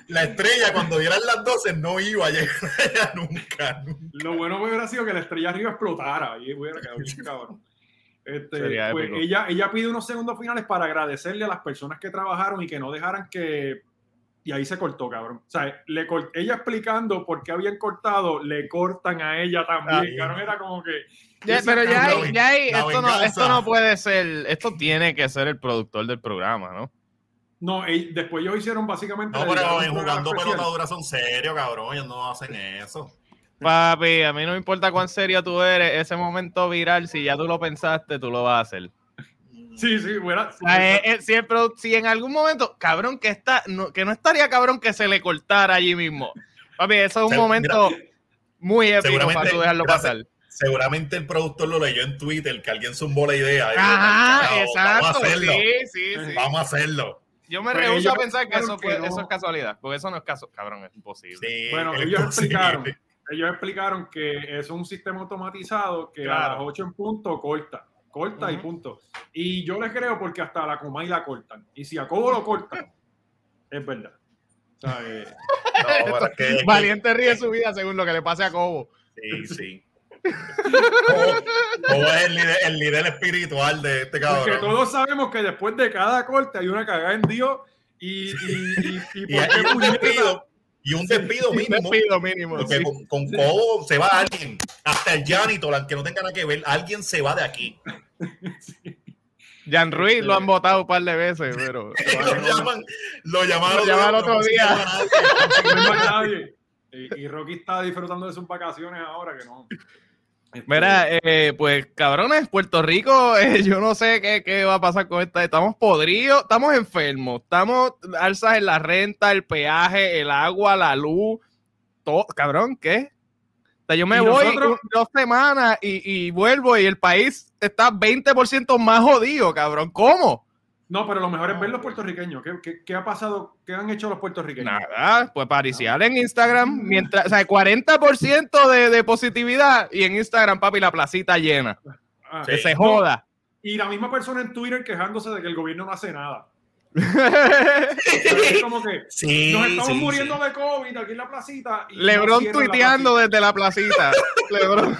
La estrella cuando dieran las 12 no iba a llegar allá nunca, nunca. Lo bueno hubiera sido que la estrella arriba explotara y hubiera quedado bien cabrón. Este, Sería pues épico. ella, ella pide unos segundos finales para agradecerle a las personas que trabajaron y que no dejaran que. Y ahí se cortó, cabrón. O sea, le cort- ella explicando por qué habían cortado, le cortan a ella también, Ay. cabrón. Era como que. Ya, pero ya hay, ya hay- esto, no, esto no puede ser, esto tiene que ser el productor del programa, ¿no? No, después ellos hicieron básicamente. No, pero jugando especial. pelotadura son serios, cabrón. Ellos no hacen eso. Papi, a mí no me importa cuán serio tú eres, ese momento viral, si ya tú lo pensaste, tú lo vas a hacer. Sí, sí, fuera. O sea, eh, eh, si, el si en algún momento, cabrón, que está, no, que no estaría cabrón que se le cortara allí mismo. Papi, eso es un Se- momento muy épico seguramente- para tú dejarlo mira, pasar. Seguramente el productor lo leyó en Twitter, que alguien zumbó la idea. dijo, Ajá, "Carajo, exacto. Vamos a hacerlo. Sí, sí, sí. Vamos a hacerlo. Yo me Pues rehúso ellos a pensar que eso, que no. eso es casualidad, porque eso no es caso, cabrón, es imposible. Sí, Bueno, ellos posible. explicaron, ellos explicaron que es un sistema automatizado que a las 8 en punto corta, corta y punto. Y yo les creo porque hasta la Comay la cortan. Y si a Cobo lo cortan, es verdad. O sea, eh, No, pero es que- es que- Valiente ríe su vida según lo que le pase a Cobo. Sí, sí. Cobo Cobo es el líder, el líder espiritual de este porque cabrón. todos sabemos que después de cada corte hay una cagada en Dios y, y, y, y Y, por qué y un despido, y un despido mínimo. Mínimo. Porque sí. con, con Cobo se va alguien, hasta el janitor, aunque no tenga nada que ver, alguien se va de aquí. Jan Ruiz lo han votado un par de veces, pero. lo llaman, lo llamaron, Lo llamaron otro día. no y Rocky está disfrutando de sus vacaciones ahora que no. Este, Mira, eh, pues cabrones, Puerto Rico, eh, yo no sé qué, qué va a pasar con esta. Estamos podridos, estamos enfermos, estamos alzas en la renta, el peaje, el agua, la luz, todo. Cabrón, ¿qué? O sea, yo me voy nosotros- dos semanas y, y vuelvo y el país está 20% más jodido, cabrón. ¿Cómo? No, pero lo mejor es ver los puertorriqueños. ¿Qué, qué, qué ha pasado? ¿Qué han hecho los puertorriqueños? Nada, pues pariciar en Instagram, mientras, o sea, 40% de, de positividad y en Instagram, papi, la placita llena. Ah, Que Sí. se joda. Y la misma persona en Twitter quejándose de que el gobierno no hace nada. Como que Sí, nos estamos sí, muriendo sí. de COVID aquí en la placita. y no Lebron la tuiteando desde la placita. Lebron.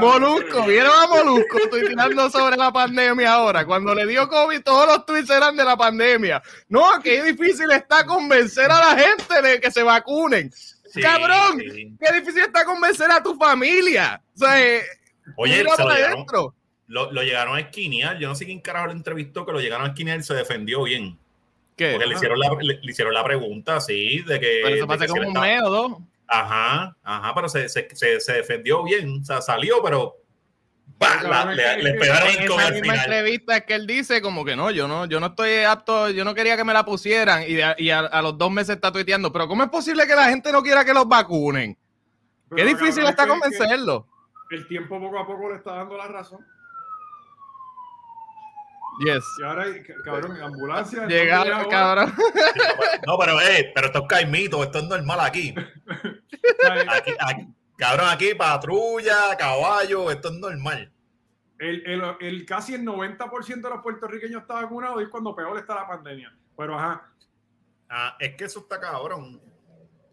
Molusco, ¿vieron a Molusco tuiteando sobre la pandemia ahora? Cuando le dio COVID, todos los tweets eran de la pandemia. No, qué difícil está convencer a la gente de que se vacunen. Sí, ¡Cabrón! sí. Qué difícil está convencer a tu familia. O sea, eh, Oye, se lo llegaron, adentro. lo, lo llegaron a esquinear. Yo no sé quién carajo lo entrevistó, que lo llegaron a esquinear y se defendió bien. ¿Qué? Porque le hicieron la, le, le hicieron la pregunta, sí, de que. Pero eso pasa que como un mes o dos. Ajá, ajá, pero se, se, se, se defendió bien. O sea, salió, pero. le, le es que pegaron En esa al misma final. entrevista es que él dice como que no, yo no, yo no estoy apto, yo no quería que me la pusieran y, de- y a, a los dos meses está tuiteando, pero ¿cómo es posible que la gente no quiera que los vacunen? pero Qué difícil está convencerlo. El tiempo poco a poco le está dando la razón. Yes. Y ahora, hay- cabrón, ambulancia. Llega, entonces ahora, cabrón. No, pero, eh, pero esto es caimito, esto es normal aquí. Aquí, aquí, Cabrón, aquí patrulla, caballo, esto es normal. El, el, el casi el 90% de los puertorriqueños está vacunado y es cuando peor está la pandemia. Pero ajá, Ah, es que eso está cabrón.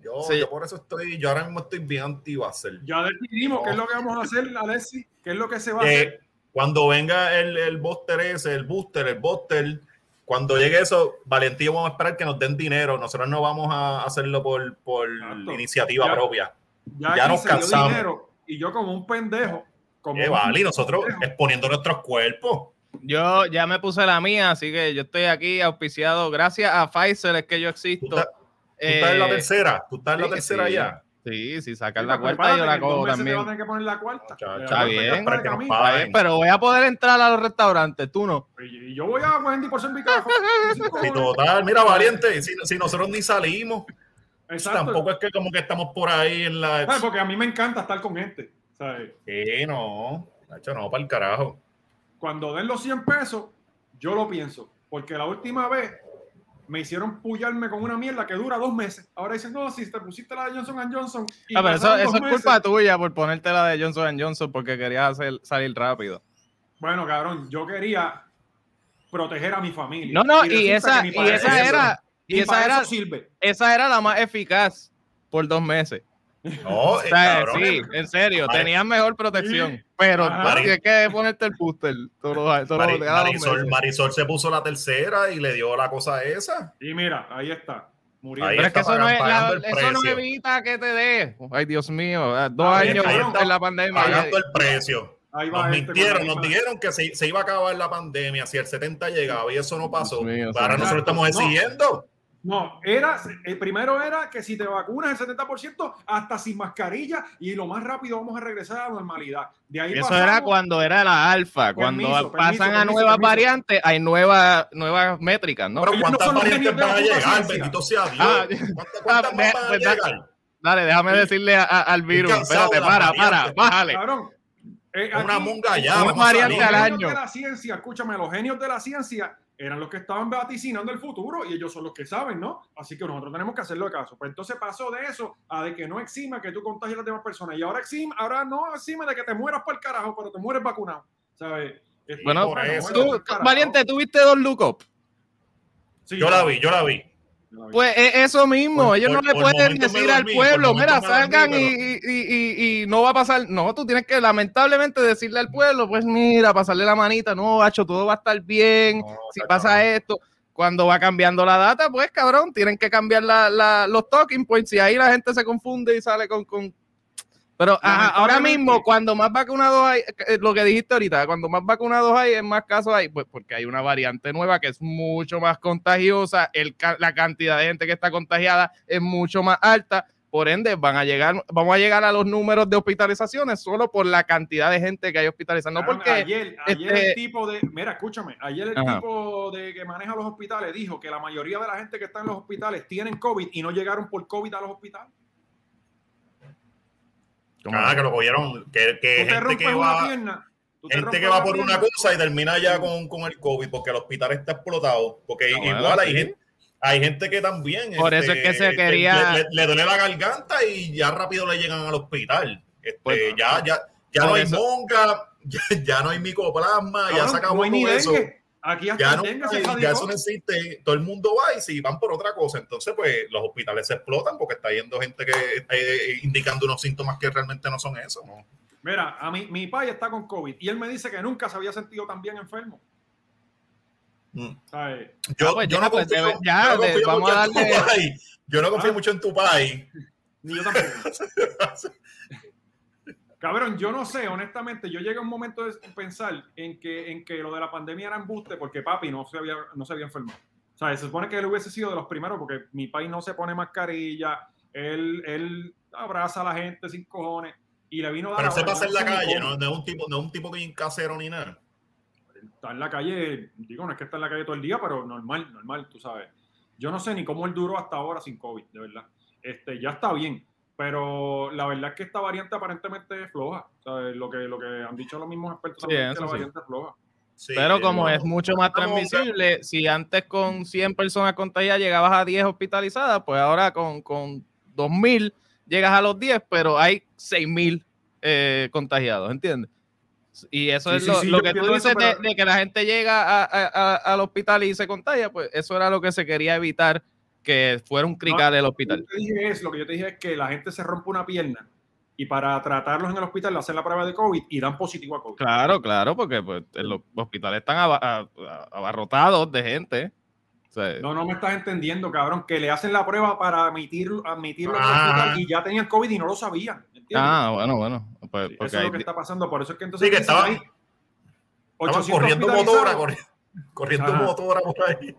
Yo, Sí. yo por eso estoy, yo ahora mismo estoy bien anti ser ya decidimos qué es lo que vamos a hacer, Alexi, qué es lo que se va a que hacer. Cuando venga el, el booster ese, el booster, el booster, cuando llegue eso, Valentín, vamos a esperar que nos den dinero. Nosotros no vamos a hacerlo por, por iniciativa Ya. propia. Ya, nos cansamos. dinero y yo como un pendejo. Como Eh, un vale, y nosotros pendejo. exponiendo nuestros cuerpos. Yo ya me puse la mía, así que yo estoy aquí auspiciado. Gracias a Pfizer es que yo Tú existo. tú estás en la Eh, tercera, tú estás en la sí, tercera sí. ya. Sí, si sacan Sí, la pero cuarta, yo la cojo te también. vas a tener que poner la cuarta. La Está bien. Pero voy a poder entrar a los restaurantes, tú no. Y y yo voy a Wendy por ser mi carajo. Sí, total, mira, valiente, si, si nosotros ni salimos, Exacto. tampoco es que como que estamos por ahí en la... ¿Sabes? Porque a mí me encanta estar con gente. ¿sabes? Sí, no, Nacho, no, para el carajo. Cuando den los 100 pesos, yo lo pienso. Porque la última vez me hicieron pullarme con una mierda que dura dos meses. Ahora dicen, no, si te pusiste la de Johnson Johnson. y Ah, pero eso, es meses". culpa tuya por ponerte la de Johnson Johnson porque querías hacer, salir rápido. Bueno, cabrón, yo quería proteger a mi familia. No, no, y esa, y esa era, y esa era, sirve. esa era la más eficaz por dos meses. No, O sea, cabrón, sí, en serio, Mari- tenías mejor protección, Sí. pero Ajá. tienes que ponerte el booster todos los, los- Marisol. Marisol se puso la tercera y le dio la cosa esa. Y mira, ahí está. Muriendo. Ahí Pero es que eso no, es, la- eso no evita que te dé. Ay, Dios mío, dos Ahí años está, en la pandemia. Pagando el precio. Ahí va Nos este mintieron, nos dijeron que se, se iba a acabar la pandemia si el 70 llegaba y eso no pasó. Mío, Ahora señor. nosotros estamos No. exigiendo. No, era, el primero era que si te vacunas el 70% hasta sin mascarilla y lo más rápido vamos a regresar a la normalidad. De ahí Eso pasamos- era cuando era la alfa. Cuando Permiso, pasan permiso, a nuevas permiso. variantes, hay nuevas, nuevas métricas, ¿no? Pero no ¿cuántas variantes van a llegar? ciencia. Bendito sea Dios. Ah, ¿Cuántas, cuántas ah, más van a pues, da- llegar? Dale, déjame decirle a- a- al virus. Espérate, para, para, bájale. Cabrón. eh, Una monga ya. Una variante al genios año. de la ciencia, escúchame, los genios de la ciencia eran los que estaban vaticinando el futuro y ellos son los que saben, ¿no? Así que nosotros tenemos que hacerlo de caso. Pues entonces pasó de eso a de que no exima que tú contagies a las demás personas y ahora exima, ahora no exima de que te mueras por el carajo, pero te mueres vacunado, ¿sabes? Bueno, por eso. Tú. Valiente, ¿tuviste dos look up? Sí, Yo la vi, yo la vi. Pues es eso mismo, Por- ellos no le pueden decir al dormí, pueblo, mira, dormí, salgan pero- y, y- y- y no va a pasar. No, tú tienes que lamentablemente decirle al pueblo, pues mira, pasarle la manita, no, bacho, todo va a estar bien, No, si pasa cabrón. esto. Cuando va cambiando la data, pues cabrón, tienen que cambiar la- la- los talking points y ahí la gente se confunde y sale con... con... Pero ajá, ahora mismo, cuando más vacunados hay, eh, lo que dijiste ahorita, cuando más vacunados hay, es más casos hay, pues porque hay una variante nueva que es mucho más contagiosa, el, la cantidad de gente que está contagiada es mucho más alta, por ende van a llegar, vamos a llegar a los números de hospitalizaciones solo por la cantidad de gente que hay hospitalizada, no porque... ayer, ayer este- el tipo de, mira, escúchame, ayer el Ajá. tipo de que maneja los hospitales dijo que la mayoría de la gente que está en los hospitales tienen COVID y no llegaron por COVID a los hospitales. Ah, que lo cogieron. Que, que Tú te gente rompes que una va, pierna. tú te gente que va por una cosa y termina ya con, con el COVID porque el hospital está explotado. Porque Ah, bueno, igual hay sí. gente. Hay gente que también. este, Por eso es que se quería- Le, le- le duele la garganta y ya rápido le llegan al hospital. Este, Pues, ya, ya, ya no hay monga, ya, ya no hay micoplasma, ya se acabó no hay ni todo eso. dengue. Aquí hasta Ya no hay- ya eso no existe. Todo el mundo va y si van por otra cosa. Entonces, pues los hospitales se explotan porque está yendo gente que está eh, indicando unos síntomas que realmente no son eso. ¿no? Mira, a mí, mi padre está con COVID y él me dice que nunca se había sentido tan bien enfermo. Mm. Yo, Ah, pues yo ya, no pues, confío, debe- ya, yo no confío vamos mucho a en tu país. Yo no confío Ah. mucho en tu país. Ni yo tampoco. Cabrón, yo no sé, honestamente, yo llegué a un momento de pensar en que, en que lo de la pandemia era embuste porque papi no se había, no se había enfermado. O sea, se supone que él hubiese sido de los primeros porque mi país no se pone mascarilla, él, él abraza a la gente sin cojones y le vino a dar Pero se pasa en la calle. ¿no? No es un tipo, no es un tipo que es casero ni nada. Está en la calle, digo, no es que está en la calle todo el día, pero normal, normal, tú sabes. Yo no sé ni cómo él duró hasta ahora sin COVID, de verdad. Este, ya está bien, pero la verdad es que esta variante aparentemente es floja. ¿sabes? Lo, que, lo que han dicho los mismos expertos Sí, también es que la sí. variante es floja. Sí, Pero como es mucho más transmisible, si antes con 100 personas contagiadas llegabas a 10 hospitalizadas, pues ahora con, con 2000 llegas a los 10, pero hay 6.000 eh, contagiados, ¿entiendes? Y eso Sí, es sí, lo, sí, lo que tú dices eso, de, pero- de que la gente llega a- a- a- al hospital y se contagia, pues eso era lo que se quería evitar, que fuera un crical el Lo hospital. que, te dije es, lo que yo te dije es que la gente se rompe una pierna y para tratarlos en el hospital le hacen la prueba de COVID y dan positivo a COVID. Claro, claro, porque pues, los hospitales están abarrotados de gente. O sea, No, no me estás entendiendo, cabrón, que le hacen la prueba para admitir, admitirlo en el Ah. hospital y ya tenían COVID y no lo sabían. ¿entiendes? ah, bueno, bueno. Pues, Sí, porque eso es lo que está pasando. Por eso es que entonces Sí, que estaban- ahí, Estaban 800 corriendo motora, corri- corriendo motora por ahí.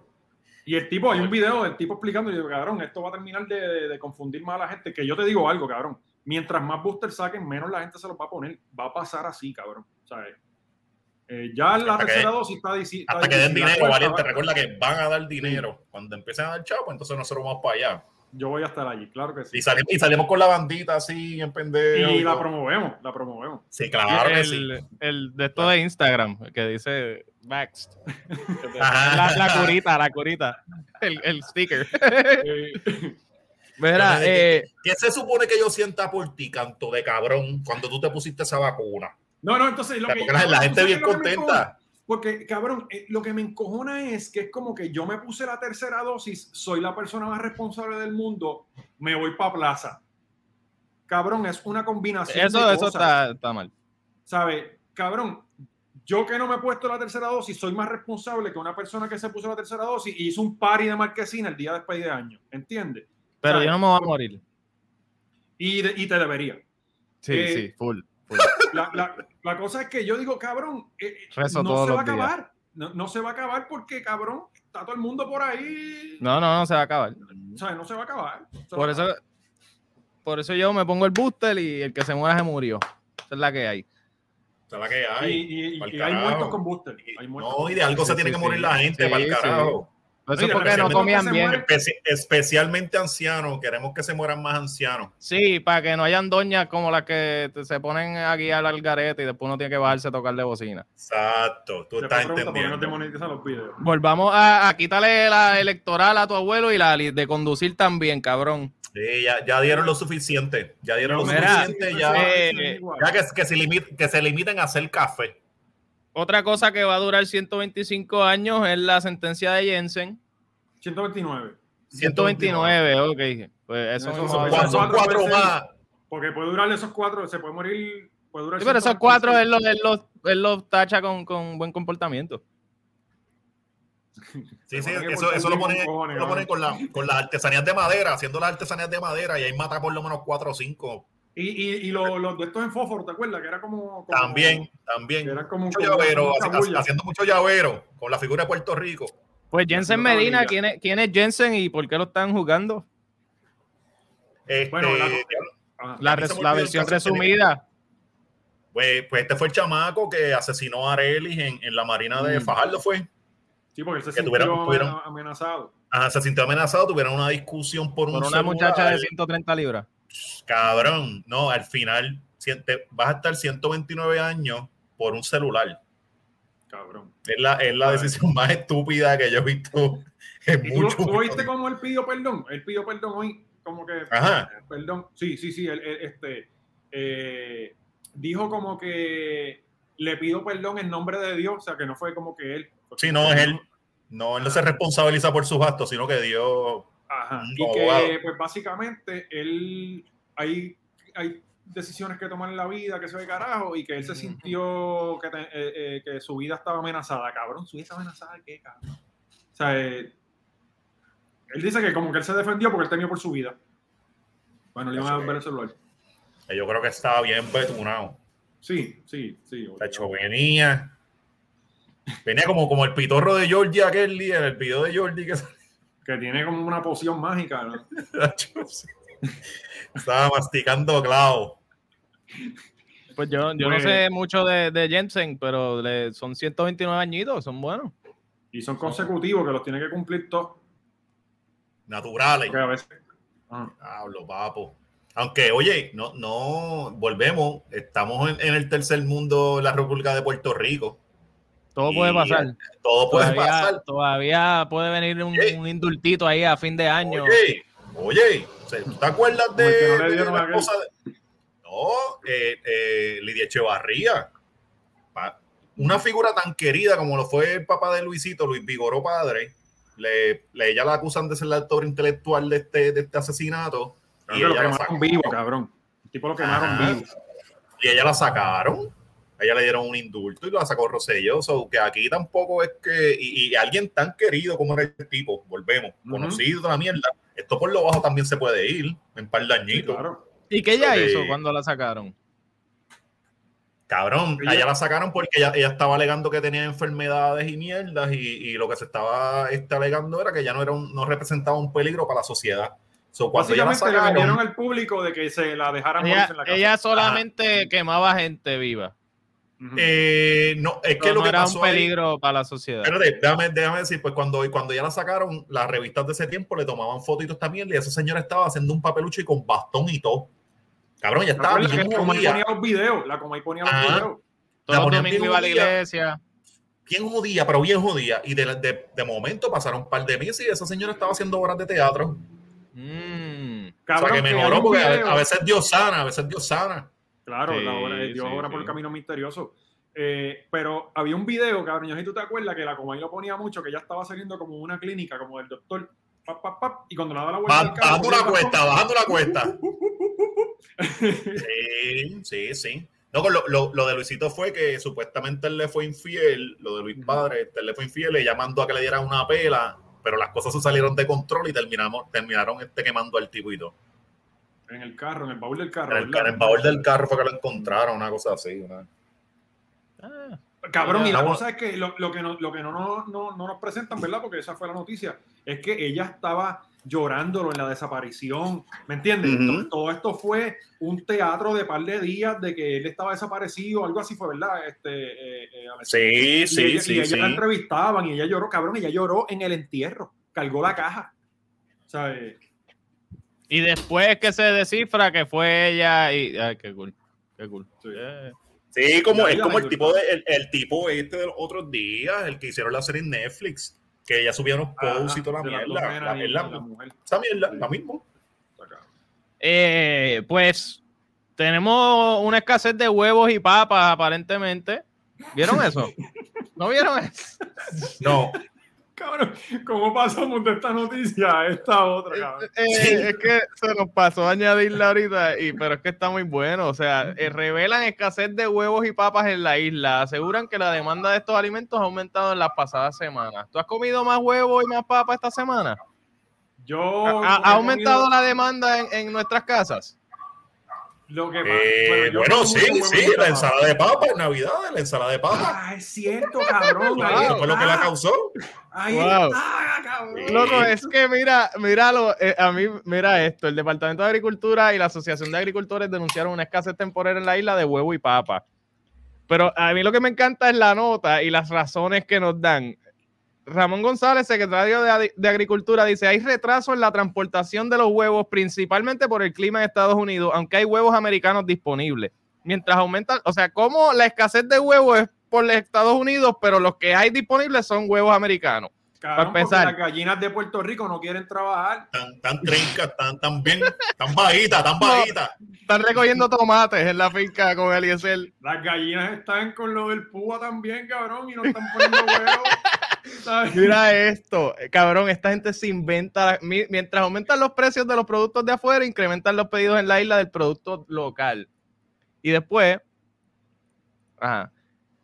Y el tipo, hay un video del tipo explicando, y yo digo, cabrón, esto va a terminar de, de- de confundir más a la gente. Que yo te digo algo, cabrón. Mientras más boosters saquen, menos la gente se los va a poner. Va a pasar así, cabrón. ¿Sabes? Eh, ya la Hasta que- tercera dosis está difícil. Hasta que den dinero, valiente. Recuerda que van a dar dinero. Cuando empiecen a dar chavo, entonces nosotros vamos para allá. Yo voy a estar allí, claro que sí. Y salimos, y salimos con la bandita así en pendejo. Y la todo. promovemos, la promovemos. Sí, claro que el, sí. el de esto de Instagram que dice. Ajá. la, la curita, la curita. El, el sticker. Mira, Entonces, eh, ¿Qué se supone que yo sienta por ti, canto de cabrón, cuando tú te pusiste esa vacuna? no, no, entonces lo que, la, la gente ¿sabes bien que contenta. Porque, cabrón, eh, lo que me encojona es que es como que yo me puse la tercera dosis, soy la persona más responsable del mundo, me voy para plaza. Cabrón, es una combinación eso, de eso cosas. está, está mal. ¿Sabes? Cabrón, yo que no me he puesto la tercera dosis, soy más responsable que una persona que se puso la tercera dosis y hizo un party de marquesina el día después de año. ¿Entiendes? Pero yo no me voy a morir. Y, de- y te debería. Sí, Eh, sí, full. La, la- la cosa es que yo digo, cabrón, eh, eh, no se va a acabar. No, no se va a acabar porque, cabrón, está todo el mundo por ahí. No, no, no se va a acabar. O sea, no se va a acabar. No se va Por a eso, acabar. por eso yo me pongo el booster y el que se muera se murió. Esa es la que hay. Esa es la que hay. y- y- pa'l y hay carajo. muertos con booster. Hay muertos No, con y de algo Sí, se tiene sí, que morir sí. la gente, Sí, para el sí. Eso es porque no comían bien. especialmente ancianos. Queremos que se mueran más ancianos. Sí, para que no hayan doñas como las que se ponen a guiar al garete y después uno tiene que bajarse a tocarle bocina. Exacto. Tú estás pregunta por qué no te entendiendo. monetizan los videos. Volvamos a, a quitarle la electoral a tu abuelo y la de conducir también, cabrón. Sí, ya, ya dieron lo suficiente. Ya dieron lo Mira, suficiente. Ya, eh, ya que, que, se limit- que se limiten a hacer café. Otra cosa que va a durar 125 años es la sentencia de Jensen. 129. 129, ok. Pues eso son Cuatro, son cuatro más. Porque puede durar esos cuatro, se puede morir. Puede durar Sí, pero esos cuatro 126. él los, él los, él los tacha con, con buen comportamiento. Sí, sí, eso, lo ponen, cojones, lo ponen con, la, con las artesanías de madera, haciendo las artesanías de madera y ahí mata por lo menos cuatro o cinco. Y, y, y los los de estos en fósforo, ¿te acuerdas? Que era como. como- También, también. Era como, Mucho como llavero, haciendo mucho llavero con la figura de Puerto Rico. Pues Jensen Medina. ¿quién es, ¿quién es Jensen y por qué lo están jugando? Este, Bueno, la- Ajá. La, res- versión resumida. pues, pues este fue el chamaco que asesinó a Arelis en, en la marina de Mm. Fajardo, fue. Sí, porque él se que sintió tuvieron- tuvieron- amenazado. Ajá, se sintió amenazado, tuvieron una discusión por, un Por una celular. muchacha de 130 libras. Cabrón, no, al final te- vas a estar 129 años por un celular. Cabrón. Es la, es la decisión más estúpida que yo he visto en ¿Y tú, mucho tú oíste cómo él pidió perdón? Él pidió perdón hoy, como que. Ajá. Perdón. Sí, sí, sí. él- él, este, eh, dijo como que le pido perdón en nombre de Dios, o sea, que no fue como que él. Sí, no, es él. No, él no se responsabiliza por sus actos, sino que Dios. Ajá. Y abogado. que, pues básicamente, él. Hay, hay decisiones que tomar en la vida que se ve carajo y que él se sintió que, te- eh, eh, que su vida estaba amenazada. Cabrón, su vida estaba amenazada, ¿qué cabrón? O sea, eh, él dice que como que él se defendió porque él temió por su vida. Bueno, le iban a ver el celular. Yo creo que estaba bien betunado. Sí, sí, sí. De hecho, venía. Venía como, como el pitorro de Jordi aquel día, en el video de Jordi que Que tiene como una poción mágica, ¿no? estaba masticando clavo. Pues yo, yo Pues- no sé mucho de, de Jensen, pero le- son 129 añitos, son buenos. Y son consecutivos que los tiene que cumplir todos. Naturales. Porque a veces. Ajá. Hablo, papo. Aunque, oye, no, no, volvemos. Estamos en, en el tercer mundo, la República de Puerto Rico. Todo Y- puede pasar. Todo puede Todavía, pasar. todavía puede venir un, indultito ahí a fin de año. Oye, oye, ¿tú ¿Te acuerdas de, que no de dieron la cosa de- No, eh, eh, Lidia Echevarría. Pa- Una figura tan querida como lo fue el papá de Luisito, Luis Vigoró padre. Le, le- ella la acusan de ser la autora intelectual de este, de este asesinato. Y que lo ella, la quemaron vivo, cabrón. El tipo lo quemaron Ajá. vivo. y ella la sacaron. Ella le dieron un indulto y la sacó Rosselló. So, que aquí tampoco es que. Y, y alguien tan querido como era el tipo, volvemos, conocido de la mierda. Esto por lo bajo también se puede ir en par de Sí, añitos. claro. ¿Y qué ella hizo cuando la sacaron? Cabrón, Ella- la sacaron porque ella, ella estaba alegando que tenía enfermedades y mierdas y, y lo que se estaba este, alegando era que ya no, era un- no representaba un peligro para la sociedad. So, cuando ella la Básicamente le vendieron sacaron, al público de que se la dejaran morirse Ella, en la casa. ella solamente quemaba gente viva. Eh, no, es que Pero lo no que era pasó un ahí- peligro para la sociedad. Espérate, déjame, déjame decir, pues cuando, cuando ya la sacaron, las revistas de ese tiempo le tomaban fotitos también y esa señora estaba haciendo un papelucho y con bastón y todo. Cabrón, ya ¿Te estaba bien que Comay ponía los videos? La Comay ponía los Ajá. videos. Todos los domingos iba a la iglesia. bien jodida, pero bien jodida. Y de, de, de momento pasaron un par de meses y esa señora estaba haciendo obras de teatro. Mm. o Cabrón, sea, que mejoró porque a, a veces Dios sana, a veces Dios sana. Claro, Sí, la obra Dios sí, obra por sí. el camino misterioso. Eh, pero había un video, cabrón, yo si tú te acuerdas que la Comay lo ponía mucho, que ella estaba saliendo como una clínica, como del doctor, pap, pap, pap, y cuando le daba la vuelta Ba- al carro, bajando la cuesta, bajando la cuesta. Sí, sí, sí. No, lo, lo, lo de Luisito fue que supuestamente él le fue infiel, lo de Luis Padre, este, él le fue infiel, ella mandó a que le dieran una pela, pero las cosas se salieron de control y terminamos, terminaron este quemando al tipo y todo. En el carro, en el baúl del carro. En el, ¿verdad? en el baúl del carro fue que lo encontraron, una cosa así. una- Ah. Cabrón, y la cosa es que lo, lo que, no, lo que no, no, no, no nos presentan, ¿verdad? Porque esa fue la noticia, es que ella estaba llorándolo en la desaparición, ¿me entiendes? Todo, todo esto fue un teatro de par de días de que él estaba desaparecido, algo así fue, ¿verdad? Este, eh, eh? Sí, y sí, ella, y sí, ella sí. la entrevistaban y ella lloró, cabrón, ella lloró en el entierro, cargó la caja. O sea, eh, Y después es que se descifra que fue ella y. Ay, qué cool. Qué cool. Sí. Eh, Sí, como, es como el tipo, de, el, el tipo este de los otros días, el que hicieron la serie en Netflix, que ya subieron los posts y toda la mierda. La, la- la mujer. esa mierda, la misma. Eh, pues tenemos una escasez de huevos y papas, aparentemente. ¿Vieron eso? ¿No vieron eso? No, Cabrón, ¿cómo pasamos de esta noticia a esta otra, cabrón? Eh, Sí. Es que se nos pasó a añadirla ahorita, y, pero es que está muy bueno. O sea, eh, revelan escasez de huevos y papas en la isla. Aseguran que la demanda de estos alimentos ha aumentado en las pasadas semanas. ¿Tú has comido más huevos y más papas esta semana? Yo. ¿Ha, aumentado comido la demanda en, en nuestras casas? Lo que Eh, bueno, como sí, sí, la papa. ensalada de papa en Navidad, la ensalada de papa. Ah, es cierto, cabrón. Ahí Eso fue lo que la causó. Ahí Wow. está, cabrón. Loco, es que mira, míralo, eh, a mí, mira esto, el Departamento de Agricultura y la Asociación de Agricultores denunciaron una escasez temporal en la isla de huevo y papa. Pero a mí lo que me encanta es la nota y las razones que nos dan. Ramón González, secretario de, Agricultura, dice, hay retraso en la transportación de los huevos, principalmente por el clima en Estados Unidos, aunque hay huevos americanos disponibles. Mientras aumenta, o sea, como la escasez de huevos es por los Estados Unidos, pero los que hay disponibles son huevos americanos. Cabrón, empezar. las gallinas de Puerto Rico no quieren trabajar. Tan, tan trincas, tan, tan bien, tan bajitas, tan bajitas. Están recogiendo tomates en la finca con Eliezer. Las gallinas están con lo del púa también, cabrón, y no están poniendo huevos. ¿sabes? Mira esto, eh, cabrón, esta gente se inventa, mi- mientras aumentan los precios de los productos de afuera, incrementan los pedidos en la isla del producto local. Y después, ajá.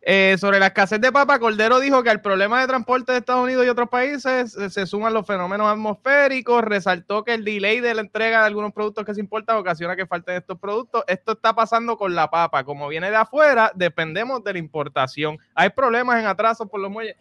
Eh, sobre la escasez de papa, Cordero dijo que al problema de transporte de Estados Unidos y otros países eh, se suman los fenómenos atmosféricos, resaltó que el delay de la entrega de algunos productos que se importan ocasiona que falten estos productos. Esto está pasando con la papa, como viene de afuera, dependemos de la importación. Hay problemas en atrasos por los muelles.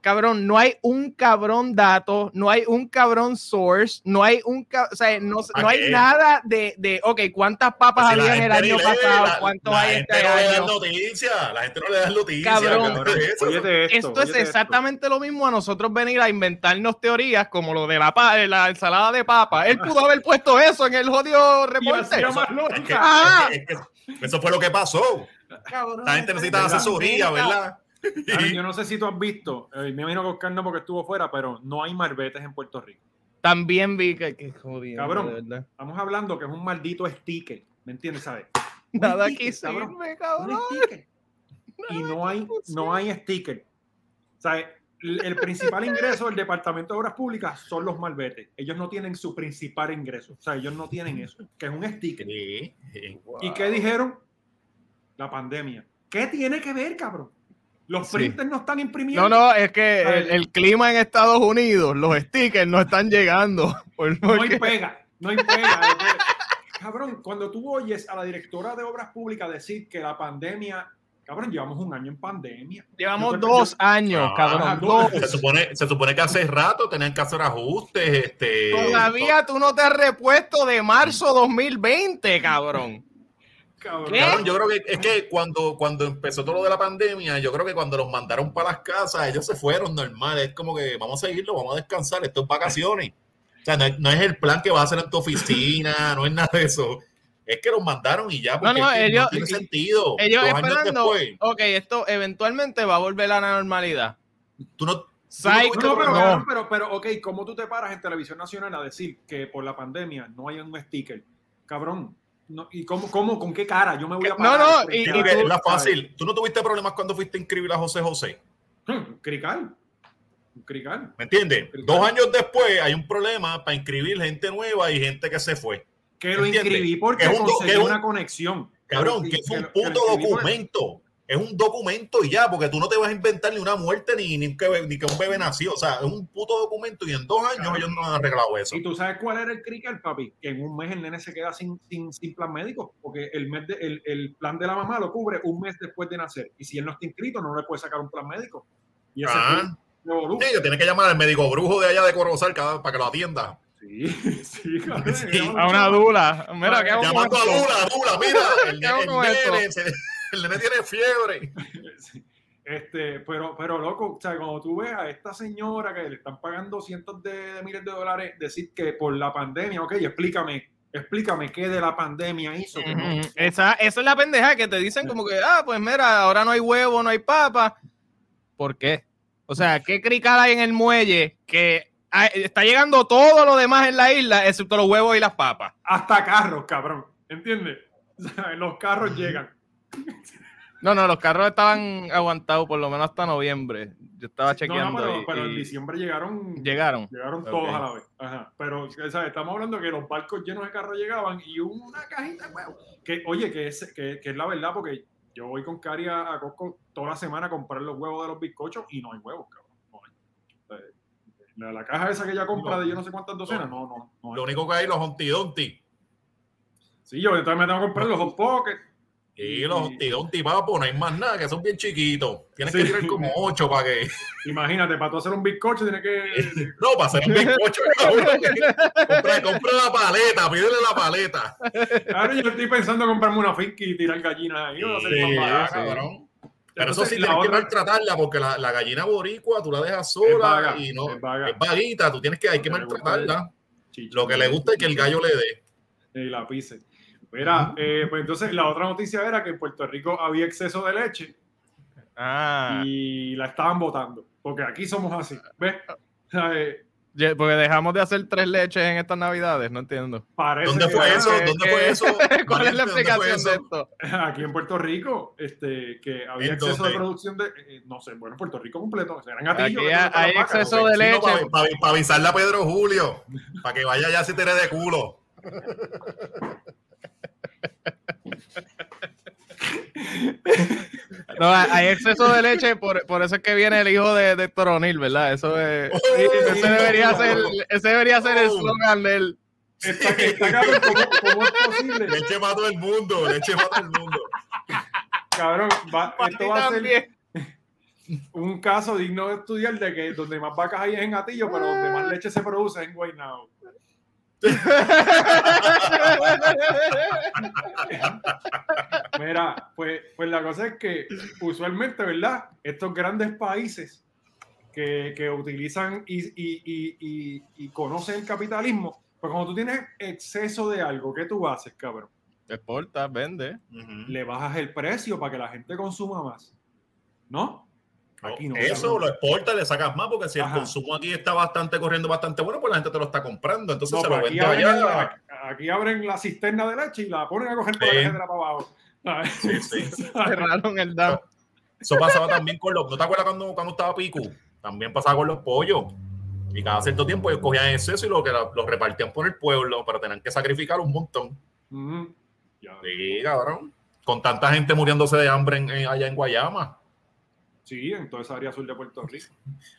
Cabrón, no hay un cabrón dato, no hay un cabrón source, no hay un, o sea, no, no hay nada de, de, ok, ¿cuántas papas Si la había en el año lee, pasado? la- ¿Cuántos la hay gente este no le da año? noticias, la gente no le da noticias. Cabrón. eso. Esto, Esto es exactamente lo mismo a nosotros venir a inventarnos teorías como lo de la, pa- la ensalada de papa. Él pudo haber puesto eso en el jodido reporte. hacía más Es que, lógica. Ah. es que- es que eso fue lo que pasó. La gente necesita asesoría, ¿verdad? Yo no sé si tú has visto, eh, me imagino que Oscar no porque estuvo fuera, pero no hay marbetes en Puerto Rico. también vi que, que jodido, Cabrón. de verdad. Estamos hablando que es un maldito sticker. ¿Me entiendes? ¿Sabes? Nada sticker, aquí cabrón. sirve, Un cabrón. Y no hay, no hay sticker. ¿Sabes? El, el principal ingreso del Departamento de Obras Públicas son los malbetes. Ellos no tienen su principal ingreso. O sea, ellos no tienen eso, que es un sticker. Sí, sí. ¿Y qué dijeron? La pandemia. ¿Qué tiene que ver, cabrón? Los Sí. printers no están imprimiendo. No, no, es que el, el clima en Estados Unidos, los stickers no están llegando. Por- No hay pega, no hay pega. cabrón, cuando tú oyes a la directora de obras públicas decir que la pandemia, cabrón, llevamos un año en pandemia. Llevamos Yo- dos yo- años, Ah, cabrón. dos. Se supone, se supone que hace rato tenían que hacer ajustes. Este, Todavía tú no te has repuesto de marzo 2020, cabrón. Cabrón. Yo creo que es que cuando, cuando empezó todo lo de la pandemia, yo creo que cuando los mandaron para las casas, ellos se fueron normal. Es como que vamos a seguirlo, vamos a descansar, esto es vacaciones. O sea, no es, no es el plan que va a hacer en tu oficina, no es nada de eso. Es que los mandaron y ya, porque No, no, ellos- tiene sentido. Ellos Dos años esperando, después, ok, esto eventualmente va a volver a la normalidad. tú no, Psych, No, pero, no. pero, pero, ok, ¿cómo tú te paras en televisión nacional a decir que por la pandemia no hay un sticker? Cabrón, no, ¿y cómo, cómo, con qué cara yo me voy a No, parar? no, frente y- tú- es la fácil. Tú no tuviste problemas cuando fuiste a inscribir a José José. Hmm, Crical. Crical. ¿Me entiendes? Dos años después hay un problema para inscribir gente nueva y gente que se fue. Que lo inscribí porque Que es un do- conseguí que es un- una conexión. Cabrón, que es un que puto documento. Es un documento y ya, porque tú no te vas a inventar ni una muerte ni, ni, que, ni que un bebé nació. O sea, es un puto documento y en dos años Cabrón. ellos no han arreglado eso. ¿Y tú sabes cuál era el crical, papi? Que en un mes el nene se queda sin, sin, sin plan médico, porque el, mes de- el, el plan de la mamá lo cubre un mes después de nacer. Y si él no está inscrito, no le puede sacar un plan médico. Y ese Ah. Sí, que tienes que llamar al médico brujo de allá de Corozal cada- para que lo atienda. Sí, sí, cabrón. Sí. A una dula. Mira, ¿qué hago con Llamando a? Dula, Dula, mira, el, ¿Qué hago el con esto? nene, se- el nene tiene fiebre. Sí. Este, pero, pero loco, o sea, cuando tú ves a esta señora que le están pagando cientos de, de miles de dólares, decir que por la pandemia, ok, explícame, explícame qué de la pandemia hizo. que no- Ujú. Esa, esa es la pendeja que te dicen como que, ah, pues mira, ahora no hay huevo, no hay papa. ¿Por qué? O sea, ¿qué crical hay en el muelle que está llegando todo lo demás en la isla, excepto los huevos y las papas? Hasta carros, cabrón, ¿entiendes? O sea, los carros llegan. No, no, los carros estaban aguantados por lo menos hasta noviembre. Yo estaba chequeando. no, pero, y- pero en diciembre llegaron, llegaron. llegaron todos a la vez. Ajá. Pero, sea, estamos hablando que los barcos llenos de carros llegaban y una cajita de huevos. Que, oye, que es, que, que es la verdad, porque yo voy con Cari a, a Costco toda la semana a comprar los huevos de los bizcochos y no hay huevos, cabrón. No hay. La, la caja esa que ella compra No. de yo no sé cuántas docenas, no, no. no. Lo único que hay los Humpty Sí, yo entonces me tengo que comprar los Hot Pocket. Y los Humpty papo, no hay más nada, que son bien chiquitos. Tienes Sí. que tirar como ocho para que. Imagínate, para tú hacer un bizcocho tienes que. No, para hacer un bizcocho, compra, compra la paleta, pídele la paleta. Ahora yo estoy pensando en comprarme una finca y tirar gallinas ahí. no Sí, barato. cabrón. Pero eso sí tienes que maltratarla porque la, la gallina boricua tú la dejas sola vaga, y no es vaga. es vaguita, tú tienes que hay que maltratarla. Lo que le gusta es que el gallo le dé. y la pise. Mira, eh, pues entonces la otra noticia era que en Puerto Rico había exceso de leche Ah, y la estaban botando. Porque aquí somos así. ¿Ves? Sea, eh, porque dejamos de hacer tres leches en estas navidades, no entiendo. parece ¿Dónde fue eso? que- ¿Dónde fue eso? ¿Cuál es la Valiente, ¿dónde fue explicación de esto? Aquí en Puerto Rico, este, que había ¿En exceso de producción de. eh, no sé, bueno, Puerto Rico completo. eran Aquí gatillos, hay- eran hay exceso de Sí, leche. no, para, avisarle a Pedro Julio, para que vaya ya si tiene de culo. No, hay exceso de leche, por, por eso es que viene el hijo de, de Héctor O'Neill, ¿verdad? Eso es, ese debería ser, ese debería ser el slogan del... Está, está cabrón, ¿cómo, cómo es posible? Leche para todo el mundo, leche para todo el mundo. Cabrón, va- esto va a ser un caso digno de estudiar de que donde más vacas hay es en Gatillo, pero donde más leche se produce es en Guaynabo. Mira, pues, pues la cosa es que usualmente, ¿verdad? Estos grandes países que, que utilizan y, y- y- y- y conocen el capitalismo, pues cuando tú tienes exceso de algo, ¿qué tú haces, cabrón? Exporta, vende. Le bajas el precio para que la gente consuma más. ¿No? Aquí no, Eso lo exporta, le sacas más, porque si el consumo aquí está bastante corriendo bastante bueno, pues la gente te lo está comprando. Entonces No, se lo aquí, vende abren allá. la, aquí abren la cisterna de leche y la ponen a coger Sí. la cajetera para abajo. Sí, sí. Cerraron el dam. Eso pasaba también con los. ¿No te acuerdas cuando, cuando estaba Piku? También pasaba con los pollos. Y cada cierto tiempo ellos cogían exceso y lo que los repartían por el pueblo, pero tenían que sacrificar un montón. Sí, cabrón. Con tanta gente muriéndose de hambre en- en- allá en Guayama. Sí, en toda esa área sur de Puerto Rico.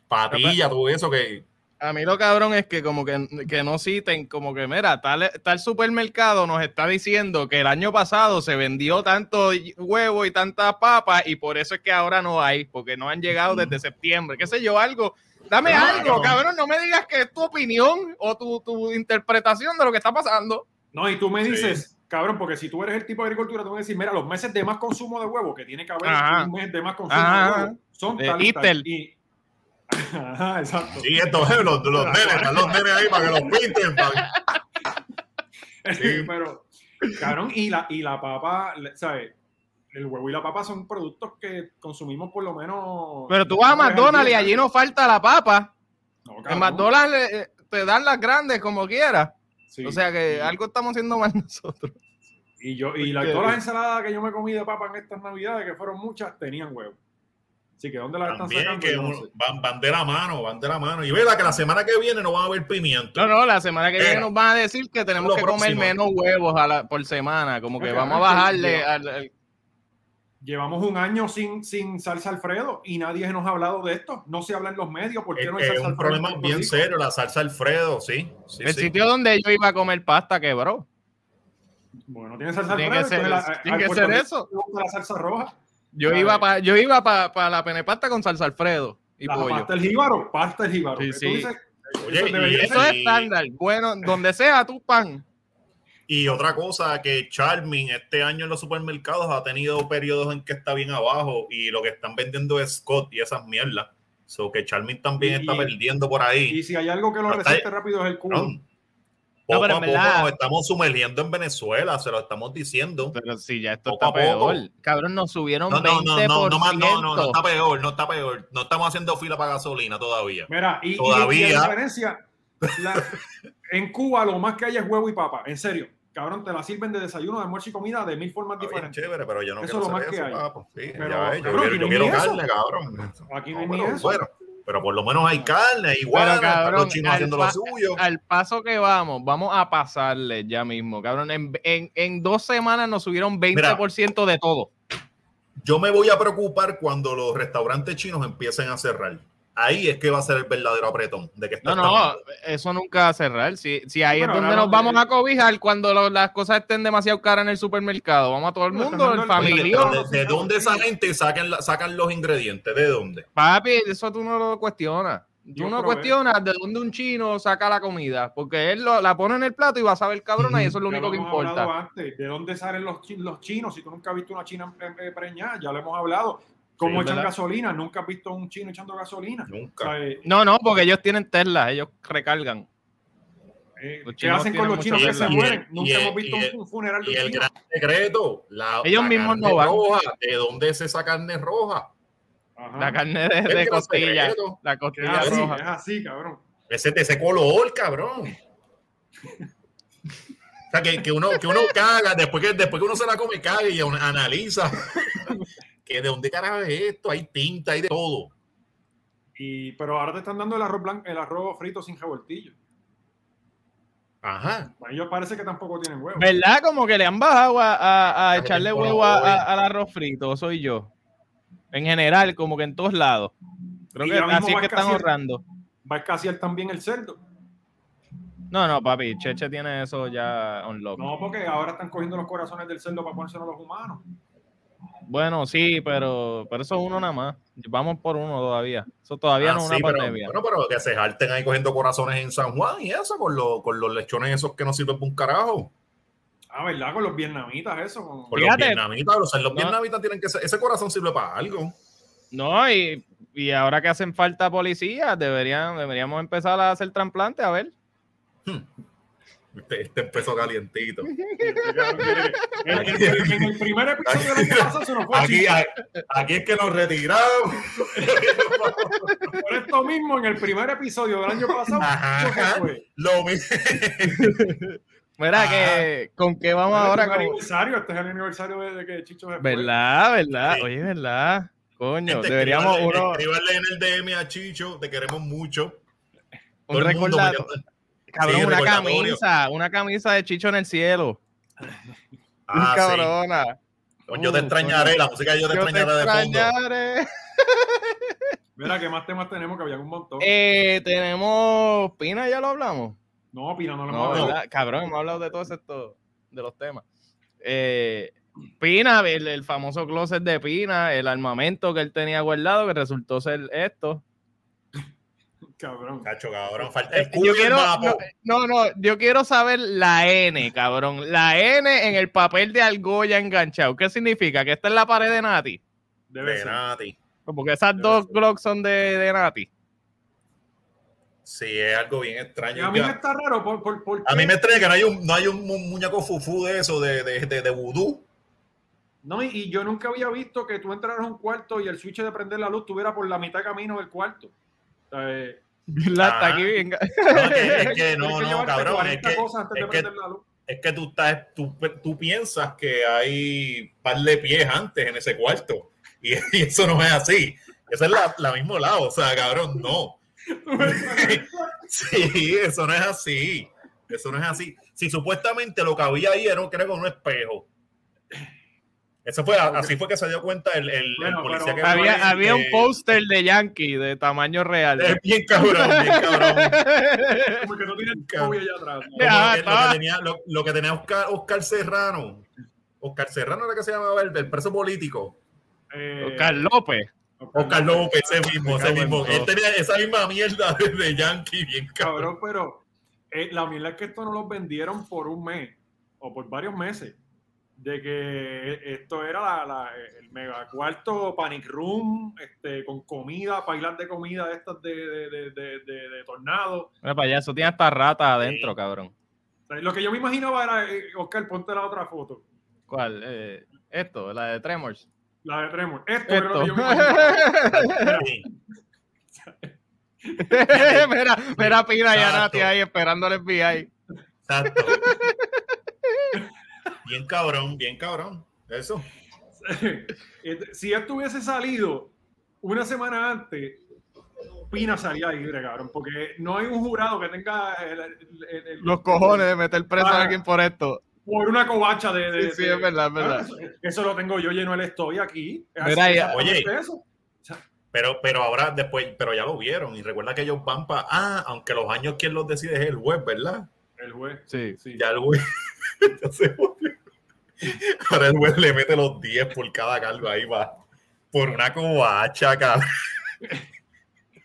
Patilla, todo eso que. A mí lo cabrón es que como que, que no citen, como que mira, tal, tal supermercado nos está diciendo que el año pasado se vendió tanto huevo y tanta papa y por eso es que ahora no hay, porque no han llegado desde septiembre, qué sé yo, algo. Dame Claro. algo, cabrón, no me digas que es tu opinión o tu, tu interpretación de lo que está pasando. No, y tú me Sí. Cabrón, porque si tú eres el tipo de agricultura, tú me decir, mira, los meses de más consumo de huevo, que tiene que haber Ajá. un mes de más consumo Ajá. de huevo, son De tal y tal. Y... Ajá, exacto. Sí, estos eh, los, los nenes, están los nenes ahí para que los pinten. para- Sí. Pero, cabrón, y la, y la papa, ¿sabes? El huevo y la papa son productos que consumimos por lo menos. Pero tú vas a McDonald's y allí no falta la papa. No, En. McDonald's eh, te dan las grandes como quieras. Sí. O sea que Sí. algo estamos haciendo mal nosotros. Y yo, y la, todas las ensaladas que yo me comí de papa en estas navidades, que fueron muchas, tenían huevo. Así que ¿dónde las están También sacando? que no sé. van, van de la mano, van de la mano. Y verdad que la semana que viene no van a haber pimiento. No, no, la semana que viene nos van a decir que tenemos lo que comer menos huevos a la- por semana, como que vamos a bajarle al- Llevamos un año sin, sin salsa Alfredo y nadie nos ha hablado de esto. No se habla en los medios. ¿Por qué Es, no hay es salsa un Alfredo? problema bien serio, la salsa Alfredo, sí. sí, el sí. sitio donde yo iba a comer pasta quebró. Bueno, tiene salsa Tiene Alfredo. que ser- la- tiene que ser eso. la salsa roja. Yo iba para yo iba para la penepasta con salsa Alfredo y La pollo. pasta el jíbaro, pasta el jíbaro. Sí, sí. dices, Oye, eso y- es estándar. Bueno, donde sea tu pan. Y otra cosa que Charmin este año en los supermercados ha tenido periodos en que está bien abajo y lo que están vendiendo es Scott y esas mierdas. So que Charmin también Y- está perdiendo por ahí. Y si hay algo que lo resiste rápido es el cubo. Cabrón, Poco pero a poco verdad- nos estamos sumergiendo en Venezuela, se lo estamos diciendo. Pero sí, ya esto Poco está peor. Cabrón, nos subieron No, no, no, 20%. no, no, más, no, no, no está peor, no está peor. No estamos haciendo fila para gasolina todavía. Mira, y, y- Todavía. y la diferencia, la- en Cuba lo más que hay es huevo y papa, en serio. Cabrón, te la sirven de desayuno, de almuerzo y comida de mil formas bien diferentes. chévere, pero yo no Eso quiero que eso, hay. papo. Sí, Pero, ya ves, yo cabrón, quiero, yo eso. carne, cabrón. Aquí no No, hay ni pero, eso. bueno, pero por lo menos hay carne, igual, cabrón, los chinos al haciendo lo suyo. Al paso que vamos, vamos a pasarle ya mismo, cabrón. En, en- en dos semanas nos subieron 20% de todo. Yo me voy a preocupar cuando los restaurantes chinos empiecen a cerrar. Ahí es que va a ser el verdadero apretón de que está No, no, eso nunca va a cerrar. Si, si ahí Bueno, es donde nos lo vamos que- a cobijar cuando lo- las cosas estén demasiado caras en el supermercado. Vamos a todo el mundo, el familia. ¿de, de dónde esa gente sacan, la- sacan los ingredientes? ¿De dónde? Papi, eso tú no lo cuestionas. Tú Yo no probé. cuestionas de dónde un chino saca la comida, porque él lo- la pone en el plato y va a saber cabrona y eso es lo Ya único que hemos hablado importa. antes. ¿De dónde salen los, los chinos? Si tú nunca has visto una china eh, eh, preñada, ya lo hemos hablado. ¿Cómo Sí, echan ¿verdad? gasolina? Nunca has visto un chino echando gasolina. O Nunca. sea, eh, No, no, porque ellos tienen Tesla, ellos recargan. eh, ¿Qué hacen con los chinos que se mueren? Y el- Nunca y el- hemos visto y el- un, un funeral de Y un el chino. gran secreto, la, Ellos la mismos carne no van. roja. ¿De dónde es esa carne roja? Ajá. La carne de, El de costilla, la es costilla así, roja. es así, cabrón. Ese de ese color, cabrón. O sea, que, que uno, que uno caga, después que, después que uno se la come, caga y analiza. Que de dónde carajo es esto, hay tinta, hay de todo. Y, pero ahora te están dando el arroz blanco, el arroz frito sin revoltillo. Ajá. Ellos parece que tampoco tienen huevo. ¿Verdad? Como que le han bajado a, a- a Pero echarle huevo a- a- al arroz frito, soy yo. En general, como que en todos lados. Creo Y que así es que están ahorrando. Va a escasear también el cerdo. No, no, papi, Cheche tiene eso ya on lock. No, porque ahora están cogiendo los corazones del cerdo para ponérselos a los humanos. Bueno, sí, pero, pero eso es uno nada más. Vamos por uno todavía. Eso todavía Ah, no es una sí, pero- pandemia. bueno, pero que se jalten ahí cogiendo corazones en San Juan y eso, con, los con los lechones esos que no sirven para un carajo. Ah, ¿verdad? Con los vietnamitas, eso. con- Con Fíjate. los vietnamitas, los, los No. vietnamitas tienen que ser, ese corazón sirve para algo. No, y, y ahora que hacen falta policías, deberían, deberíamos empezar a hacer trasplantes, a ver. Este, este empezó calientito. Este quiere- En, el primer episodio del año pasado se nos fue Aquí, a- aquí es que nos retiramos. Por esto mismo, en el primer episodio del año pasado, Ajá, fue. Lo mismo. Mira, Ajá. que, ¿con qué vamos Este ahora? Con- aniversario, este es el aniversario de, de que Chicho se fue. ¿Verdad? ¿Verdad? Sí. Oye, ¿verdad? Coño, Gente, deberíamos escríbanle- uno, en el DM a Chicho, te queremos mucho. un recordatorio. Cabrón, Sí, una camisa, una camisa de Chicho en el cielo. Ah, sí. cabrona. Yo te extrañaré, la música yo te Yo te extrañaré de fondo. extrañaré. Mira, ¿qué más temas tenemos? Que había un montón. Eh, tenemos Pina, ya lo hablamos. no, Pina, no lo No, hemos hablado. ¿verdad? Cabrón, hemos hablado de todos estos, de los temas. Eh, Pina, el, el famoso closet de Pina, el armamento que él tenía guardado, que resultó ser esto. Cabrón. Cacho, cabrón, falta el culo yo y el quiero, mapa. no, no, no, yo quiero saber la N, cabrón. La N en el papel de argolla enganchado. ¿Qué significa? ¿Que esta es la pared de Nati? Debe De ser. Nati. Porque esas Debe dos. Glocks son de, de Nati. Sí, es algo bien Y extraño. a mí me está raro por, por, por A mí me extraña que no hay un, no hay un mu- muñeco fufú de eso, de, de, de, de vudú. No, y, y yo nunca había visto que tú entraras a un cuarto y el switch de prender la luz estuviera por la mitad camino del cuarto. O sea, eh, La está Ajá. aquí bien. No, es que, es que tienes no, no, cabrón. Es 40 que, es que- es que tú, estás, tú, tú piensas que hay par de pies antes en ese cuarto. Y, y eso no es así. Esa es la, la mismo lado. O sea, cabrón, no. Sí, eso no es así. Eso no es así. Si supuestamente lo que había ahí era, creo, un espejo. Eso fue, así fue que se dio cuenta el, el, el Bueno, policía que había había un póster de Yankee de tamaño real. Es bien cabrón, bien cabrón. Como que no tiene el allá atrás. Ah, lo, que tenía, lo, lo que tenía Oscar, Oscar Serrano. Oscar Serrano era que se llamaba el, el preso político. Eh, Oscar López. Oscar López, ese mismo, ese mismo. Él tenía esa misma mierda de, de Yankee, bien cabrón. Cabrón, pero eh, la mierda es que esto no lo vendieron por un mes o por varios meses. De que esto era la, la- el mega cuarto panic room, este, con comida, bailar de comida de estas de, de, de, de, de- de tornado. Mira para allá, eso tiene hasta rata adentro, Sí. cabrón. O sea, lo que yo me imaginaba era, eh, Oscar, ponte la otra foto, ¿Cuál? Eh, esto, la de Tremors. la de Tremor. Esto, era lo Esto. que yo me imaginaba. Sí. mira, mira Pina y a Exacto. Nati ahí esperando al FBI. Exacto. Bien cabrón, bien cabrón. Eso. Este, si esto hubiese salido una semana antes, Pina salía libre, cabrón, porque no hay un jurado que tenga el- el- el- el- Los cojones de meter preso a Ah. alguien por esto. por una covacha de. de- Sí, sí, de- es verdad, es verdad. Ah, Eso, eso lo tengo yo lleno el estoy aquí. Es Mira, así, ya- exactamente Oye. eso. Pero, pero ahora después, pero ya lo vieron. Y recuerda que ellos van para. Ah, aunque los años quien los decide es el juez, ¿verdad? El juez. Sí. Sí. Ya el juez. Ahora el juez le mete los 10 por cada cargo ahí va. Por una covacha, cabrón.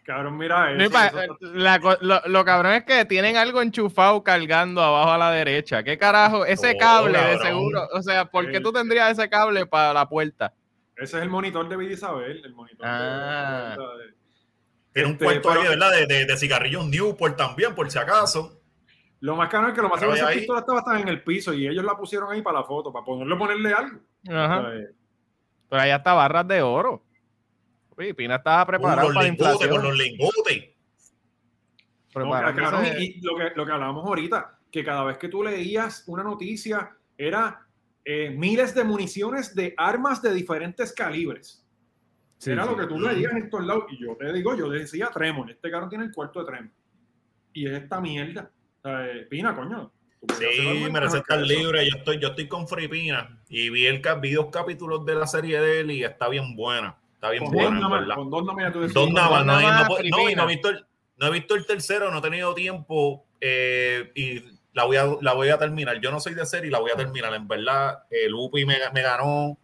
Cabrón, mira eso. pa- eso- la co- lo, lo cabrón es que tienen algo enchufado cargando abajo a la derecha. ¿Qué carajo? Ese No, cable de seguro. O sea, ¿por qué El- tú tendrías ese cable para la puerta? ese es el monitor de Vida Isabel. El monitor de- Ah. de- de- Tiene un Este, cuarto ahí, ¿verdad? De, de, de cigarrillos Newport también, por si acaso. Lo más caro es que lo más seguro esa ahí- pistola estaba hasta en el piso y ellos la pusieron ahí para la foto, para ponerle ponerle algo. Ajá. Eh, Pero allá está barras de oro. Uy, Pina estaba preparado Con para lingotes, con los lingotes. No, cabrón, y, lo, que, lo que hablábamos ahorita, que cada vez que tú leías una noticia era eh, miles de municiones de armas de diferentes calibres. Sí, era sí. lo que tú leías en todos lados. Y yo te digo, yo decía Tremor, este cabrón tiene el cuarto de Tremor. Y es esta mierda. Eh, Pina, coño. Sí, merece estar libre. Yo estoy, yo estoy con Fripina y vi, el, vi dos capítulos de la serie de él y está bien buena. Está bien Con buena, dos verdad. con dos ya tú decías, Dos no, y he visto el, no he visto el tercero, no he tenido tiempo eh, y la voy, a, la voy a terminar. Yo no soy de serie y la voy a terminar. En verdad, el Lupi me, me ganó,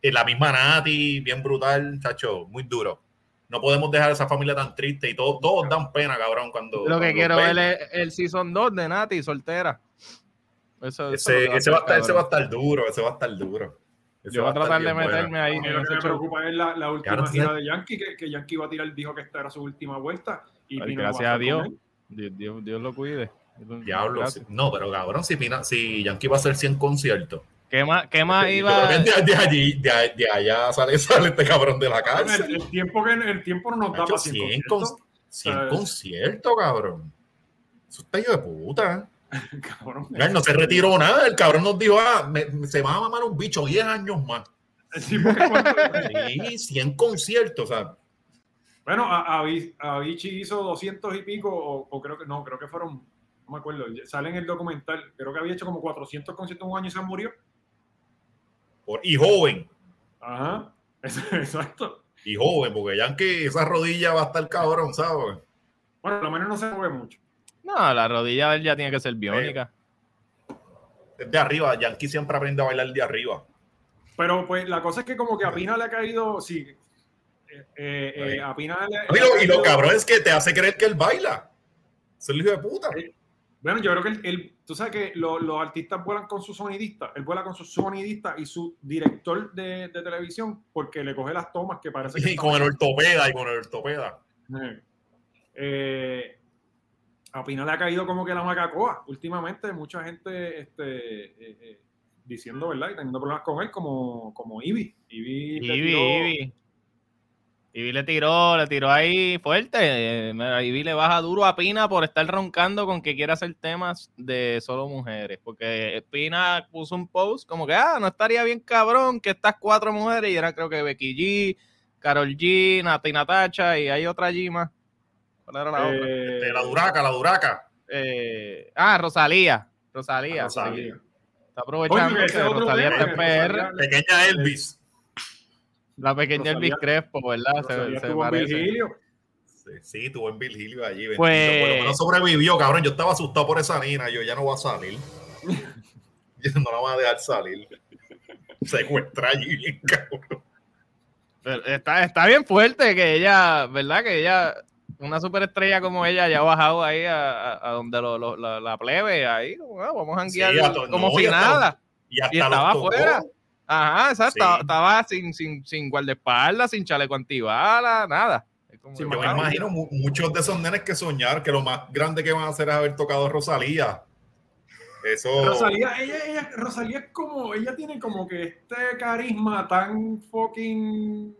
eh, la misma Nati, bien brutal, chacho, muy duro. No podemos dejar esa familia tan triste y todos, todos dan pena, cabrón, cuando... Lo que cuando quiero ver es el Season 2 de Nati, soltera. Eso, Ese, ese, va a estar, ese va a estar duro, ese va a estar duro. Ese Yo voy a tratar de meterme ahí A lo que me preocupa es la, la última gira de Yankee, que, que Yankee iba a tirar, dijo que esta era su última vuelta. Y Ay, va gracias a a Dios. Dios, Dios, Dios lo cuide. Diablo. Sí. No, pero cabrón, si, Pina, si Yankee va a hacer 100 conciertos. ¿Qué más, qué más Yo iba? de, de allí, de, de allá sale, sale este cabrón de la El, cárcel. el tiempo que el tiempo no nos da para 100, 100 con- conciertos. 100 ¿sabes? conciertos, cabrón. Eso está hijo de puta. Cabrón. No se retiró nada. El cabrón nos dijo, ah, me- me- se va a mamar un bicho 10 años más. Sí, Sí, 100 conciertos. O sea, Bueno, Avicii hizo 200 y pico, o, o creo que no, creo que fueron, no me acuerdo, sale en el documental, creo que había hecho como 400 conciertos en un año y se murió. Por- y joven. Ajá, exacto. Y joven, porque Yankee, esa rodilla va a estar cabrón, ¿sabes? Bueno, lo menos no se mueve mucho. No, la rodilla de él ya tiene que ser biónica. De arriba, Yankee siempre aprende a bailar de arriba. Pero pues la cosa es que como que a Pina le ha caído, sí, eh, eh, eh, a Pina le, Y lo, y lo cabrón es que te hace creer que él baila. Es el hijo de puta. Bueno, yo creo que él, él- tú sabes que lo- los artistas vuelan con su sonidista, él vuela con su sonidista y su director de, de televisión porque le coge las tomas que parece que Y con el ortopeda, y con el ortopeda. Eh, eh, a Pina le ha caído como que la macacoa últimamente, mucha gente este, eh, eh, diciendo, ¿verdad? Y teniendo problemas con él, como, como Ivy. Ivy, le Ivy, tiró- Ivy. Le tiró, le tiró ahí fuerte. Eh, Ivy le baja duro a Pina por estar roncando con que quiere hacer temas de solo mujeres. Porque Pina puso un post como que, ah, no estaría bien cabrón que estas cuatro mujeres, y era creo que Becky G, Carol G, Nati Natacha, y hay otra G más. ¿Cuál era la otra? eh, De la duraca, la duraca. Eh, ah, Rosalía. Rosalía. Rosalía. sí. Está aprovechando que Rosalía está en PR. Rosalía- Pequeña Elvis. La pequeña Elvis Crespo, ¿verdad? Se- se parece. Virgilio. Sí, sí, tuvo en Virgilio allí. bendito. Pues- Por lo menos sobrevivió, cabrón. Yo estaba asustado por esa nina. Yo ya no voy a salir. Yo no la voy a dejar salir. Secuestra allí, bien cabrón. Pero Está, está bien fuerte que ella, ¿verdad? Que ella, una superestrella como ella, haya bajado ahí a, donde lo- lo- la, la plebe, ahí, como, ah, vamos a Sí, to- como no, si y hasta nada. Y hasta Y estaba afuera. Ajá, exacto. Sí. Estaba, estaba sin, sin, sin guardaespaldas, sin chaleco antibalas, nada. Como- Sí, Yo me imagino mu- muchos de esos nenes que soñar que lo más grande que van a hacer es haber tocado a Rosalía. Eso. Rosalía, ella, ella, Rosalía es como, ella tiene como que este carisma tan fucking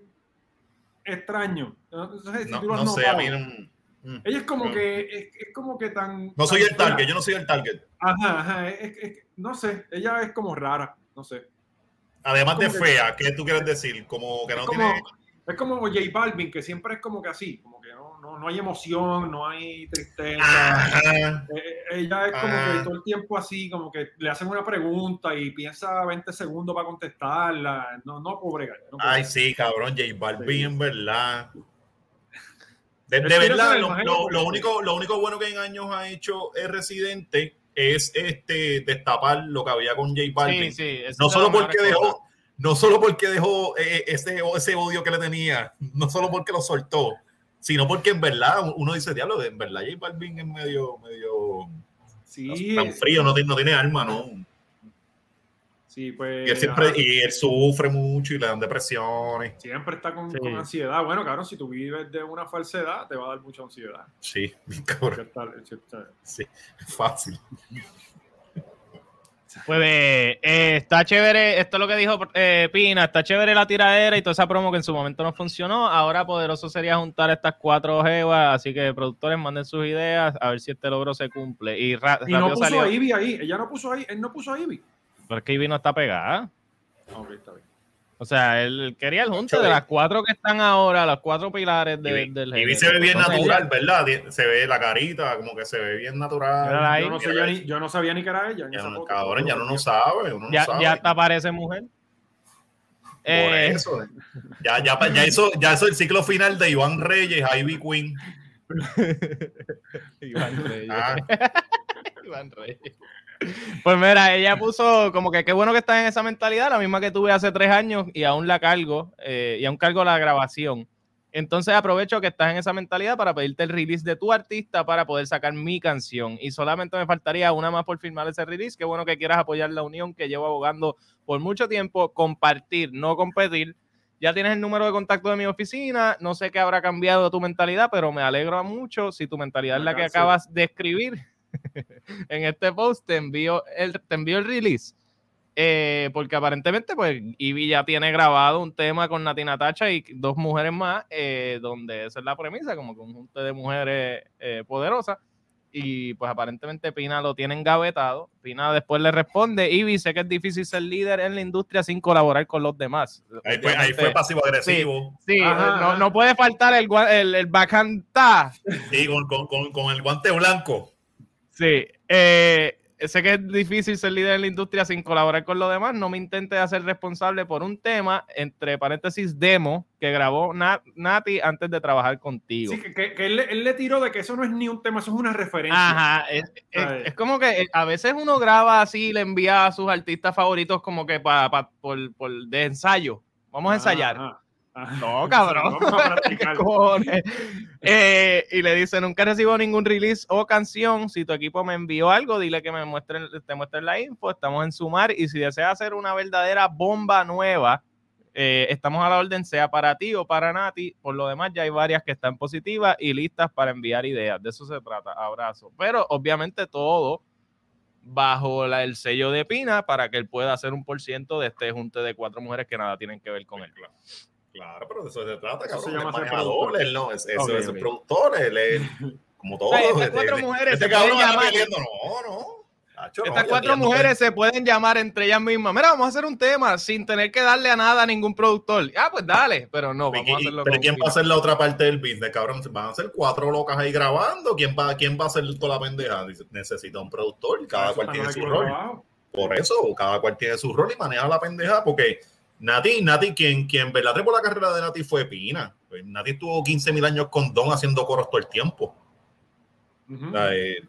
extraño. No, sé si No, tú lo has no sé, a mí no. mm. Ella es como No. que, es, es como que tan... No soy tan el target, fuera. yo no soy el target. Ajá, ajá, es- es- es- no sé, ella es como rara, no sé. Además de que- fea, ¿qué tú quieres decir? Como que no es, como, tiene. es como J Balvin, que siempre es como que así, como que no, no, no hay emoción, no hay tristeza. Ajá. Eh, ella es como que todo el tiempo así, como que le hacen una pregunta y piensa 20 segundos para contestarla. No, no no puedo Ay, sí, cabrón, J Balvin, Sí. en verdad. De, verdad, lo, lo- lo único, lo único bueno que en años ha hecho el residente es este destapar lo que había con J Balvin. Sí, sí. eso no solo porque dejó, no solo porque dejó eh, ese, ese odio que le tenía, no solo porque lo soltó, sino porque en verdad uno dice, diablo, en verdad J Balvin es medio, medio Sí, tan frío, no, tiene- no tiene alma, ¿no? Sí, pues. Y él siempre, ajá, y él sufre mucho y le dan depresiones. siempre está con, Sí. con ansiedad. Bueno, claro, si tú vives de una falsedad, te va a dar mucha ansiedad. Sí, cabrón, sí, fácil. Pues eh, eh, está chévere, esto es lo que dijo eh, Pina, está chévere la tiradera y toda esa promo que en su momento no funcionó. Ahora poderoso sería juntar estas cuatro jevas, así que productores manden sus ideas a ver si este logro se cumple. Y, ra- Y no puso salió. a Ivy ahí. Ella no puso ahí. Él no puso a Ivy. Pero es que Ivy no está pegada. Ok, está bien. O sea, él quería el junte de las cuatro que están ahora, los cuatro pilares de- Y, del y género. se ve bien Entonces, natural, ¿verdad? Se ve la carita, como que se ve bien natural. Yo no, sabía ni, yo no sabía ni que era ella. en Ya esa no, foto. cabrón, ya no lo sabe. Uno no Ya, sabe. ya hasta parece mujer. Por Eh, eso. Ya, ya, ya, hizo, ya hizo el ciclo final de Iván Reyes, Ivy Queen. Iván Reyes. Ah, Iván Reyes. Pues mira, ella puso como que qué bueno que estás en esa mentalidad, la misma que tuve hace tres años y aún la cargo, eh, y aún cargo la grabación. Entonces aprovecho que estás en esa mentalidad para pedirte el release de tu artista para poder sacar mi canción. Y solamente me faltaría una más por firmar ese release. Qué bueno que quieras apoyar la unión que llevo abogando por mucho tiempo. Compartir, no competir. Ya tienes el número de contacto de mi oficina. No sé qué habrá cambiado tu mentalidad, pero me alegro mucho si tu mentalidad es la que acabas de escribir. en este post te envío el, te envío el release. Eh, porque aparentemente, pues, Ivy ya tiene grabado un tema con Nati Natacha y dos mujeres más, eh, donde esa es la premisa, como conjunto de mujeres eh, poderosas. Y pues aparentemente Pina lo tiene engavetado. Pina después le responde, Ivy, sé que es difícil ser líder en la industria sin colaborar con los demás. Ahí fue, ahí fue pasivo-agresivo. Sí, Ajá, no, no puede faltar el, el, el bacán ta. Sí, con, con, con, con el guante blanco. Sí, eh, sé que es difícil ser líder en la industria sin colaborar con los demás. No me intentes hacer responsable por un tema, entre paréntesis, demo, que grabó Na- Nati antes de trabajar contigo. Sí, que, él, le- él le tiró de que eso no es ni un tema, eso es una referencia. Ajá, es, es- Ay. es como que eh, a veces uno graba así y le envía a sus artistas favoritos como que pa, pa- por, por de ensayo. Vamos a ensayar. Ajá. No, cabrón. Eh, y le dice, nunca recibo ningún release o canción. Si tu equipo me envió algo, dile que me muestren, te muestren la info. Estamos en Sumar. Y si desea hacer una verdadera bomba nueva, eh, estamos a la orden, sea para ti o para Nati. Por lo demás, ya hay varias que están positivas y listas para enviar ideas. De eso se trata. Abrazo. Pero obviamente todo bajo la- el sello de Pina para que él pueda hacer un por ciento de este junte de cuatro mujeres que nada tienen que ver con él. Claro, pero de eso se trata, Eso se cabrón. llama ser productor. no, es, eso Ok, es ok. el productor, él es como todo. estas cuatro mujeres este se cabrón pueden llamar- peleando, no, no. Tacho, no, Estas ya cuatro entiendo, mujeres se pueden llamar entre ellas mismas. Mira, vamos a hacer un tema sin tener que darle a nada a ningún productor. Ah, pues dale, pero no, pero- vamos a ¿y- hacerlo pero con ¿quién va a hacer la otra parte del business, cabrón? Van a ser cuatro locas ahí grabando. ¿Quién va, quién va a hacer toda la pendeja? Necesita un productor cada cual tiene su rol. Por eso, cada cual tiene su rol y maneja la pendeja, porque Nati, Nati, quien, quien verdad trepó la carrera de Nati fue Pina. Pues Nati estuvo 15 mil años con Don haciendo coros todo el tiempo. Ujú. O sea, eh,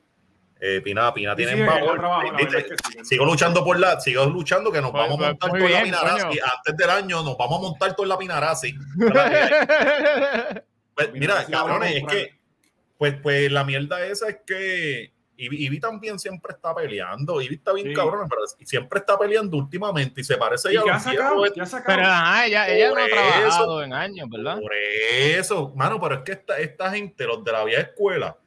eh, Pina, Pina tiene sí, valor. Sigo luchando por la, sigo luchando que nos Pues, vamos a pues, montar toda la Pinarasi. Antes del año nos vamos a montar toda la Pinarasi. Pues, mira, cabrones, es que, pues, pues la mierda esa es que Ivy, Ivy también siempre está peleando. Ivy está bien Sí. cabrón, pero siempre está peleando últimamente y se parece ¿Y ya a sacado? viejos ¿Qué ha sacado? Pero ajá, ella, ella no ha trabajado en años, ¿verdad? Por eso, mano, pero es que esta, esta gente, los de la vieja escuela,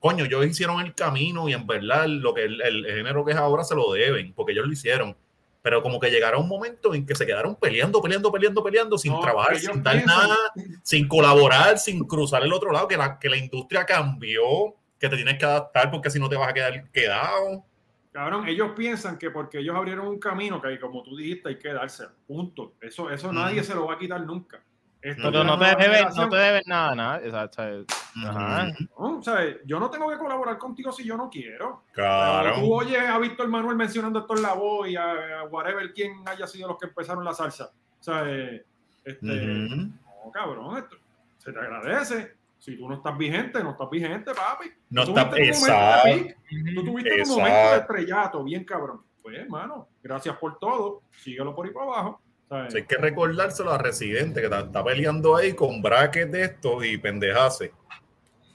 coño, ellos hicieron el camino y en verdad lo que el, el género que es ahora se lo deben, porque ellos lo hicieron. Pero como que llegaron un momento en que se quedaron peleando, peleando, peleando, peleando, sin No, trabajar, sin dar piensan- nada, sin colaborar, sin cruzar el otro lado, que la, que la industria cambió, que te tienes que adaptar porque si no te vas a quedar quedado. Cabrón, ellos piensan que porque ellos abrieron un camino que, como tú dijiste, hay que darse. Punto. Eso, eso nadie se lo va a quitar nunca. Esto Pero es no una te debes, no te debes nada, nada. Exacto. Ajá. Ujú. No, o sea, yo no tengo que colaborar contigo si yo no quiero. Claro. Tú oyes a Víctor Manuel mencionando esto en la voz y a, a whatever quien haya sido los que empezaron la salsa. O sea, eh, este, no, cabrón, esto, se te agradece. Si tú no estás vigente, no estás vigente, papi. No Tú está- tuviste un momento de exacto. pic, Tú tuviste un Exacto. momento de estrellato, bien cabrón. Pues, hermano, gracias por todo. Síguelo por ahí para abajo. ¿sabes? Hay que recordárselo a Residente, que está, está peleando ahí con brackets de estos y pendejase.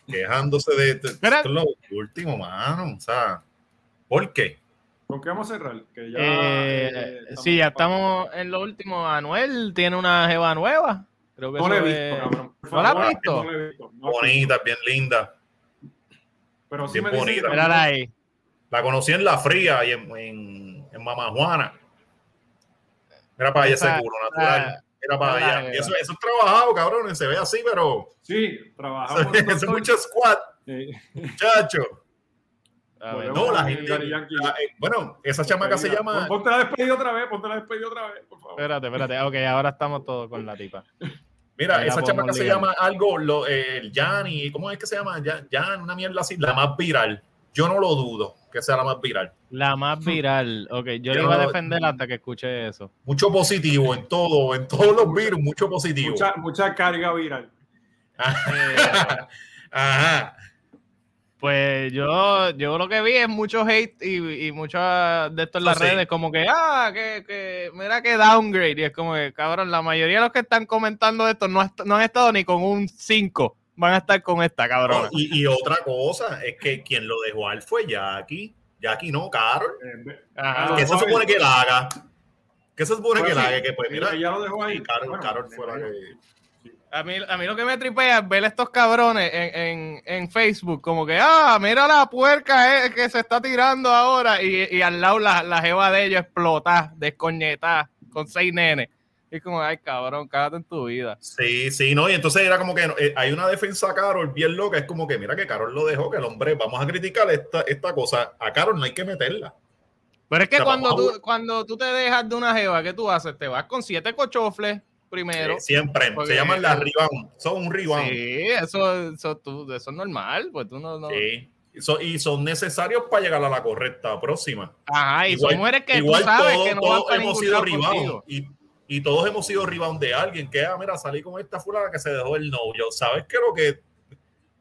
Quejándose de, de- Mira. esto es lo último, mano. O sea, ¿por qué? ¿Con qué vamos a cerrar? Que ya, Eh, eh, sí, ya estamos en lo último. Anuel tiene una jeva nueva. Creo que No la he visto, es- cabrón. ¿No la has visto? no la he visto. No, Bonita, bien linda. Pero sí bien me bonita. Mírala ahí. La conocí en La Fría y en, en, en Mama Juana. Era para allá seguro, natural. Era para allá. Y eso, eso es trabajado, cabrón. Se ve así, pero Sí, trabajamos. eso es mucho squat, Eh, muchacho. Ver, No, la gente. La- eh, bueno, esa chamaca se llama. Ponte la despedida otra vez, ponte la despedida otra vez, por favor. Espérate, espérate. Ok, ahora estamos todos con la tipa. Mira, Ahí esa chamaca se llama algo, lo, eh, el Yanni, ¿cómo es que se llama? Jan, una mierda así, la más viral. Yo no lo dudo que sea la más viral. La más viral. Ok, yo Yo le iba a no- defender hasta que escuche eso. Mucho positivo en todo, en todos los virus, mucho positivo. Mucha, mucha carga viral. Eh, Ajá. Pues yo, yo lo que vi es mucho hate y, y mucho de esto en las Eso sí. redes, como que, ah, que, que, mira que downgrade. Y es como que, cabrón, la mayoría de los que están comentando esto no, no han estado ni con un 5. Van a estar con esta, cabrón. No, y, y otra cosa es que quien lo dejó al fue Jackie. Jackie no, Carol. Eh, Ajá. ¿Qué se supone que la haga? ¿Qué se supone Pues que la sí, haga? Que pues mira, ella lo dejó ahí. Carol, Bueno, Carol me fue la imagino. que. A mí, a mí lo que me tripea es ver estos cabrones en, en, en Facebook, como que, ah, mira la puerca eh, que se está tirando ahora, y, y al lado la, la jeva de ellos explota, descoñetada, con seis nenes. Y como, ay, cabrón, cágate en tu vida. Sí, sí, no, y entonces era como que eh, hay una defensa a Carol bien loca, es como que mira que Carol lo dejó, que el hombre, vamos a criticar esta, esta cosa, a Carol no hay que meterla. Pero es que O sea, cuando tú, cuando tú te dejas de una jeva, ¿qué tú haces? Te vas con siete cochofles primero. Eh, siempre, Porque- se llaman las rebound, son un rebound. Sí, eso, eso, tú- eso es normal, pues tú no... no- Sí. Y son- y son necesarios para llegar a la correcta próxima. Ajá, y Igual- son mujeres que Igual tú sabes todos, que no todos van hemos sido rebound. Y, y todos hemos sido rebound de alguien que, ah, mira, salí con esta fulana que se dejó el novio. ¿Sabes qué? Lo que.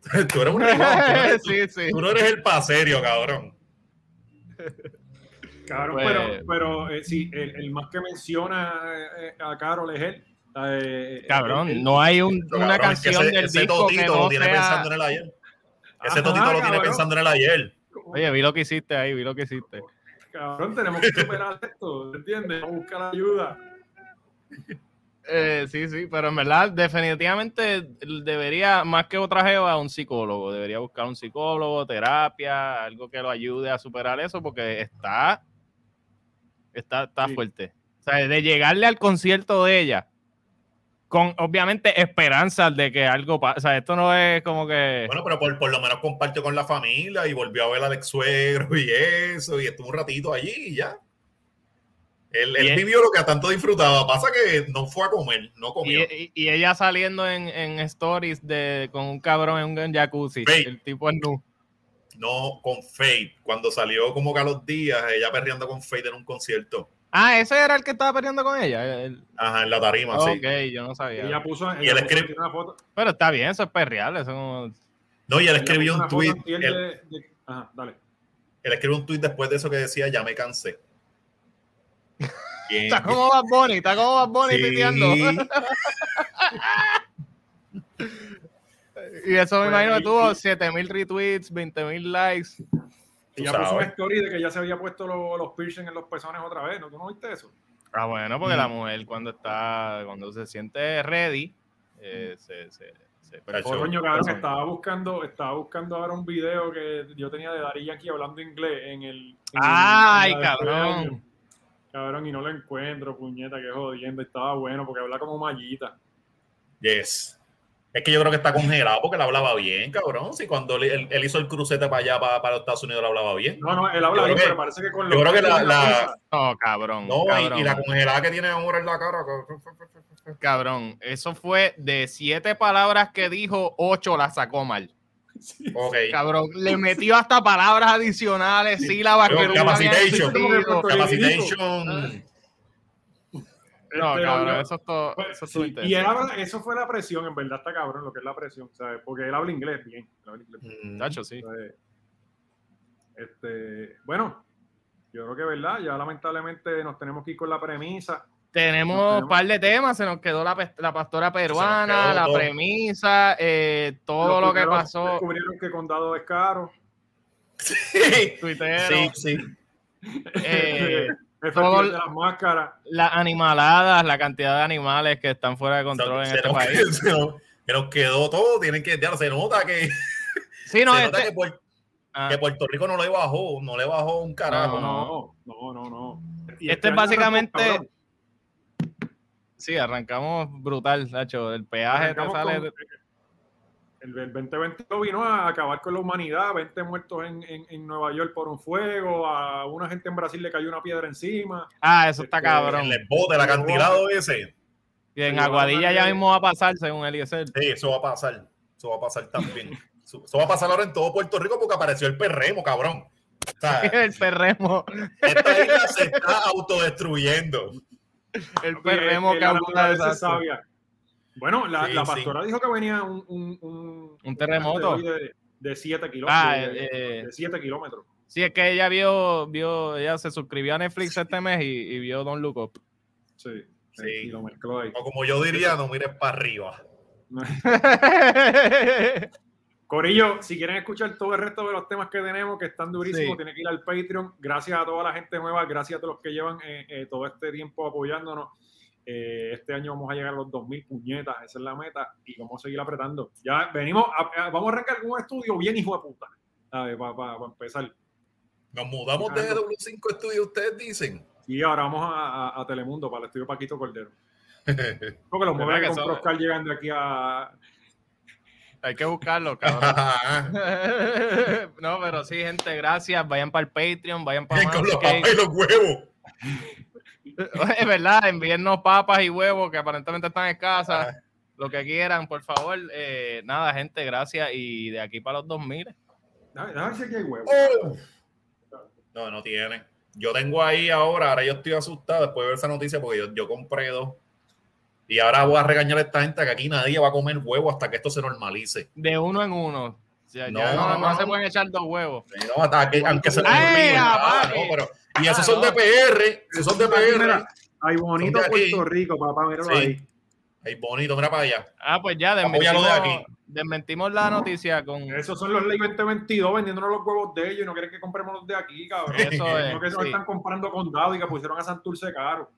tú eres un rebound. Tú, no eres- sí, sí. tú no eres el paserio, cabrón. Cabrón, Pues- pero, pero eh, sí, el, el más que menciona eh, a Carol es él. Eh, Cabrón, el- no hay un- una cabrón, es que canción ese, del ese disco que totito no lo tiene sea... pensando en el ayer. Ese Ajá, totito lo tiene pensando en el ayer. Oye, vi lo que hiciste ahí, vi lo que hiciste. Cabrón, tenemos que superar esto, ¿entiendes? Vamos a buscar ayuda. Eh, sí, sí, pero en verdad, definitivamente debería, más que otra jeva, un psicólogo. Debería buscar un psicólogo, terapia, algo que lo ayude a superar eso, porque está, está, está Sí. fuerte. O sea, de llegarle al concierto de ella, con obviamente esperanzas de que algo pase. O sea, esto no es como que. Bueno, pero por, por lo menos compartió con la familia y volvió a ver al ex suegro y eso, y estuvo un ratito allí y ya. Él, vivió lo que tanto disfrutaba. Pasa que no fue a comer, no comió. Y, y- y ella saliendo en, en stories de, con un cabrón en un jacuzzi. El tipo es nu. No con Fate. Cuando salió como que a los días, ella perreando con Fate en un concierto. Ah, ese era el que estaba peleando con ella. el- Ajá, en la tarima, sí. ok, yo no sabía. Ella puso, Y ella él puso escribe- aquí una foto. Pero está bien, eso es perreal. Eso como... No, y él escribió un tweet. Él, de- de- Ajá, dale. él escribió un tweet después de eso que decía, ya me cansé. Bien, Está como Bad Bunny, está como Bad Bunny Sí. Y eso me Pues, imagino que y- tuvo y- 7000 retweets, 20000 likes. Ella sabes. puso una story de que ya se había puesto lo- los piercing en los pezones otra vez. ¿No? ¿Tú no viste eso? Ah, bueno, porque Mm. la mujer cuando está, cuando se siente ready, eh, se, se, se perfora. Coño, cabrón, estaba buscando, estaba buscando ahora un video que yo tenía de Dari Yankee hablando inglés en el. en el- Ay, en cabrón. Cabrón, y no lo encuentro, puñeta, que jodiendo. Estaba bueno porque habla como mallita. Yes. Es que yo creo que está congelado porque él hablaba bien, cabrón. Si cuando él, él- él hizo el crucete para allá, para, para los Estados Unidos, él hablaba bien. No, no, él habla Yo creo bien, que- pero parece que con yo creo que la- la- No, cabrón. No, y- cabrón, y, la congelada que tiene ahora en la cara. cabrón. Eso fue de siete palabras que dijo, ocho las sacó mal. Ok. Cabrón, le metió hasta palabras adicionales, sílabas que Pero nunca habían capacitation. Capacitation. No, Este, cabrón, eso es todo, Pues, eso es sí, todo y él habla, eso fue la presión, en verdad está cabrón lo que es la presión, ¿sabes? Porque él habla inglés bien. él habla inglés bien, Mm. Tacho, sí. Este, bueno, yo creo que verdad, ya lamentablemente nos tenemos que ir con la premisa. Tenemos un par de temas, se nos quedó la, la pastora peruana, la todo. premisa, eh, todo lo que pasó, Descubrieron que Condado es caro. Sí, tuitero, sí, sí. eh, todo de las máscaras. las animaladas, la cantidad de animales que están fuera de control en Se este nos- país. se nos- que nos quedó todo. Tienen que. ya, se nota que, Sí, no, se nota este- que, ah, que Puerto Rico no le bajó. No le bajó un carajo. No, No, no, no, no. Y Este es básicamente- sí, arrancamos brutal, Nacho. El peaje te sale. con- El, el 2020 vino a acabar con la humanidad, 20 muertos en, en, en Nueva York por un fuego, a una gente en Brasil le cayó una piedra encima. Ah, eso está Este, cabrón. El bote, el acantilado ese. Y en Aguadilla ya mismo va a pasar, según Eliezer. Sí, eso va a pasar. Eso va a pasar también. Eso, eso va a pasar ahora en todo Puerto Rico porque apareció el perremo, cabrón. O sea, El perremo. esta isla se está autodestruyendo. El perremo Porque Bueno, la, Sí, la sí. pastora dijo que venía un, un, un, Un terremoto. de 7 kilómetros. Ah, de, eh, de 7 kilómetros. Sí, es que ella vio, vio, ella se suscribió a Netflix este mes y, y vio Don Look Up. Sí, Sí. sí. Y lo mezcló ahí. O como yo diría, no mires para arriba. Corillo, si quieren escuchar todo el resto de los temas que tenemos, que están durísimos, Sí. tienen que ir al Patreon. Gracias a toda la gente nueva, gracias a todos los que llevan eh, eh, todo este tiempo apoyándonos. Eh, este año vamos a llegar a los 2.000 puñetas, esa es la meta, y vamos a seguir apretando. Ya venimos, a- a- vamos a arrancar un estudio bien hijo de puta, para empezar. Nos mudamos de W5 Studio, ustedes dicen. Y ahora vamos a, a- a Telemundo para el estudio Paquito Cordero. Porque los ¿Verdad muebles que con son- Proscar llegan de aquí a. Hay que buscarlo, cabrón. no, pero sí, gente, gracias. Vayan para el Patreon, vayan para con los papas y los huevos. Es verdad, envíennos papas y huevos que aparentemente están escasas. Lo que quieran, por favor. Eh, nada, gente, gracias. Y de aquí para los 2000. Déjame déjame ver si aquí hay huevos. Oh. No, no tiene. Yo tengo ahí ahora, ahora yo estoy asustado después de ver esa noticia porque yo, yo compré dos. Y ahora voy a regañar a esta gente que aquí nadie va a comer huevo hasta que esto se normalice. De uno en uno. O sea, No, ya no, no, no no. se pueden echar dos huevos. No, hasta que- aunque se les no, pero- y esos son de PR, esos son de PR. Ay, bonito Puerto Rico, papá, míralo sí. ahí. Ay, bonito, mira para allá. Ah, pues ya, desmentimos, de aquí. desmentimos la noticia con... Esos son los Ley 2022 vendiéndonos los huevos de ellos y no quieren que compremos los de aquí, cabrón. Eso es. No que están comprando condado y que pusieron a Santurce caro.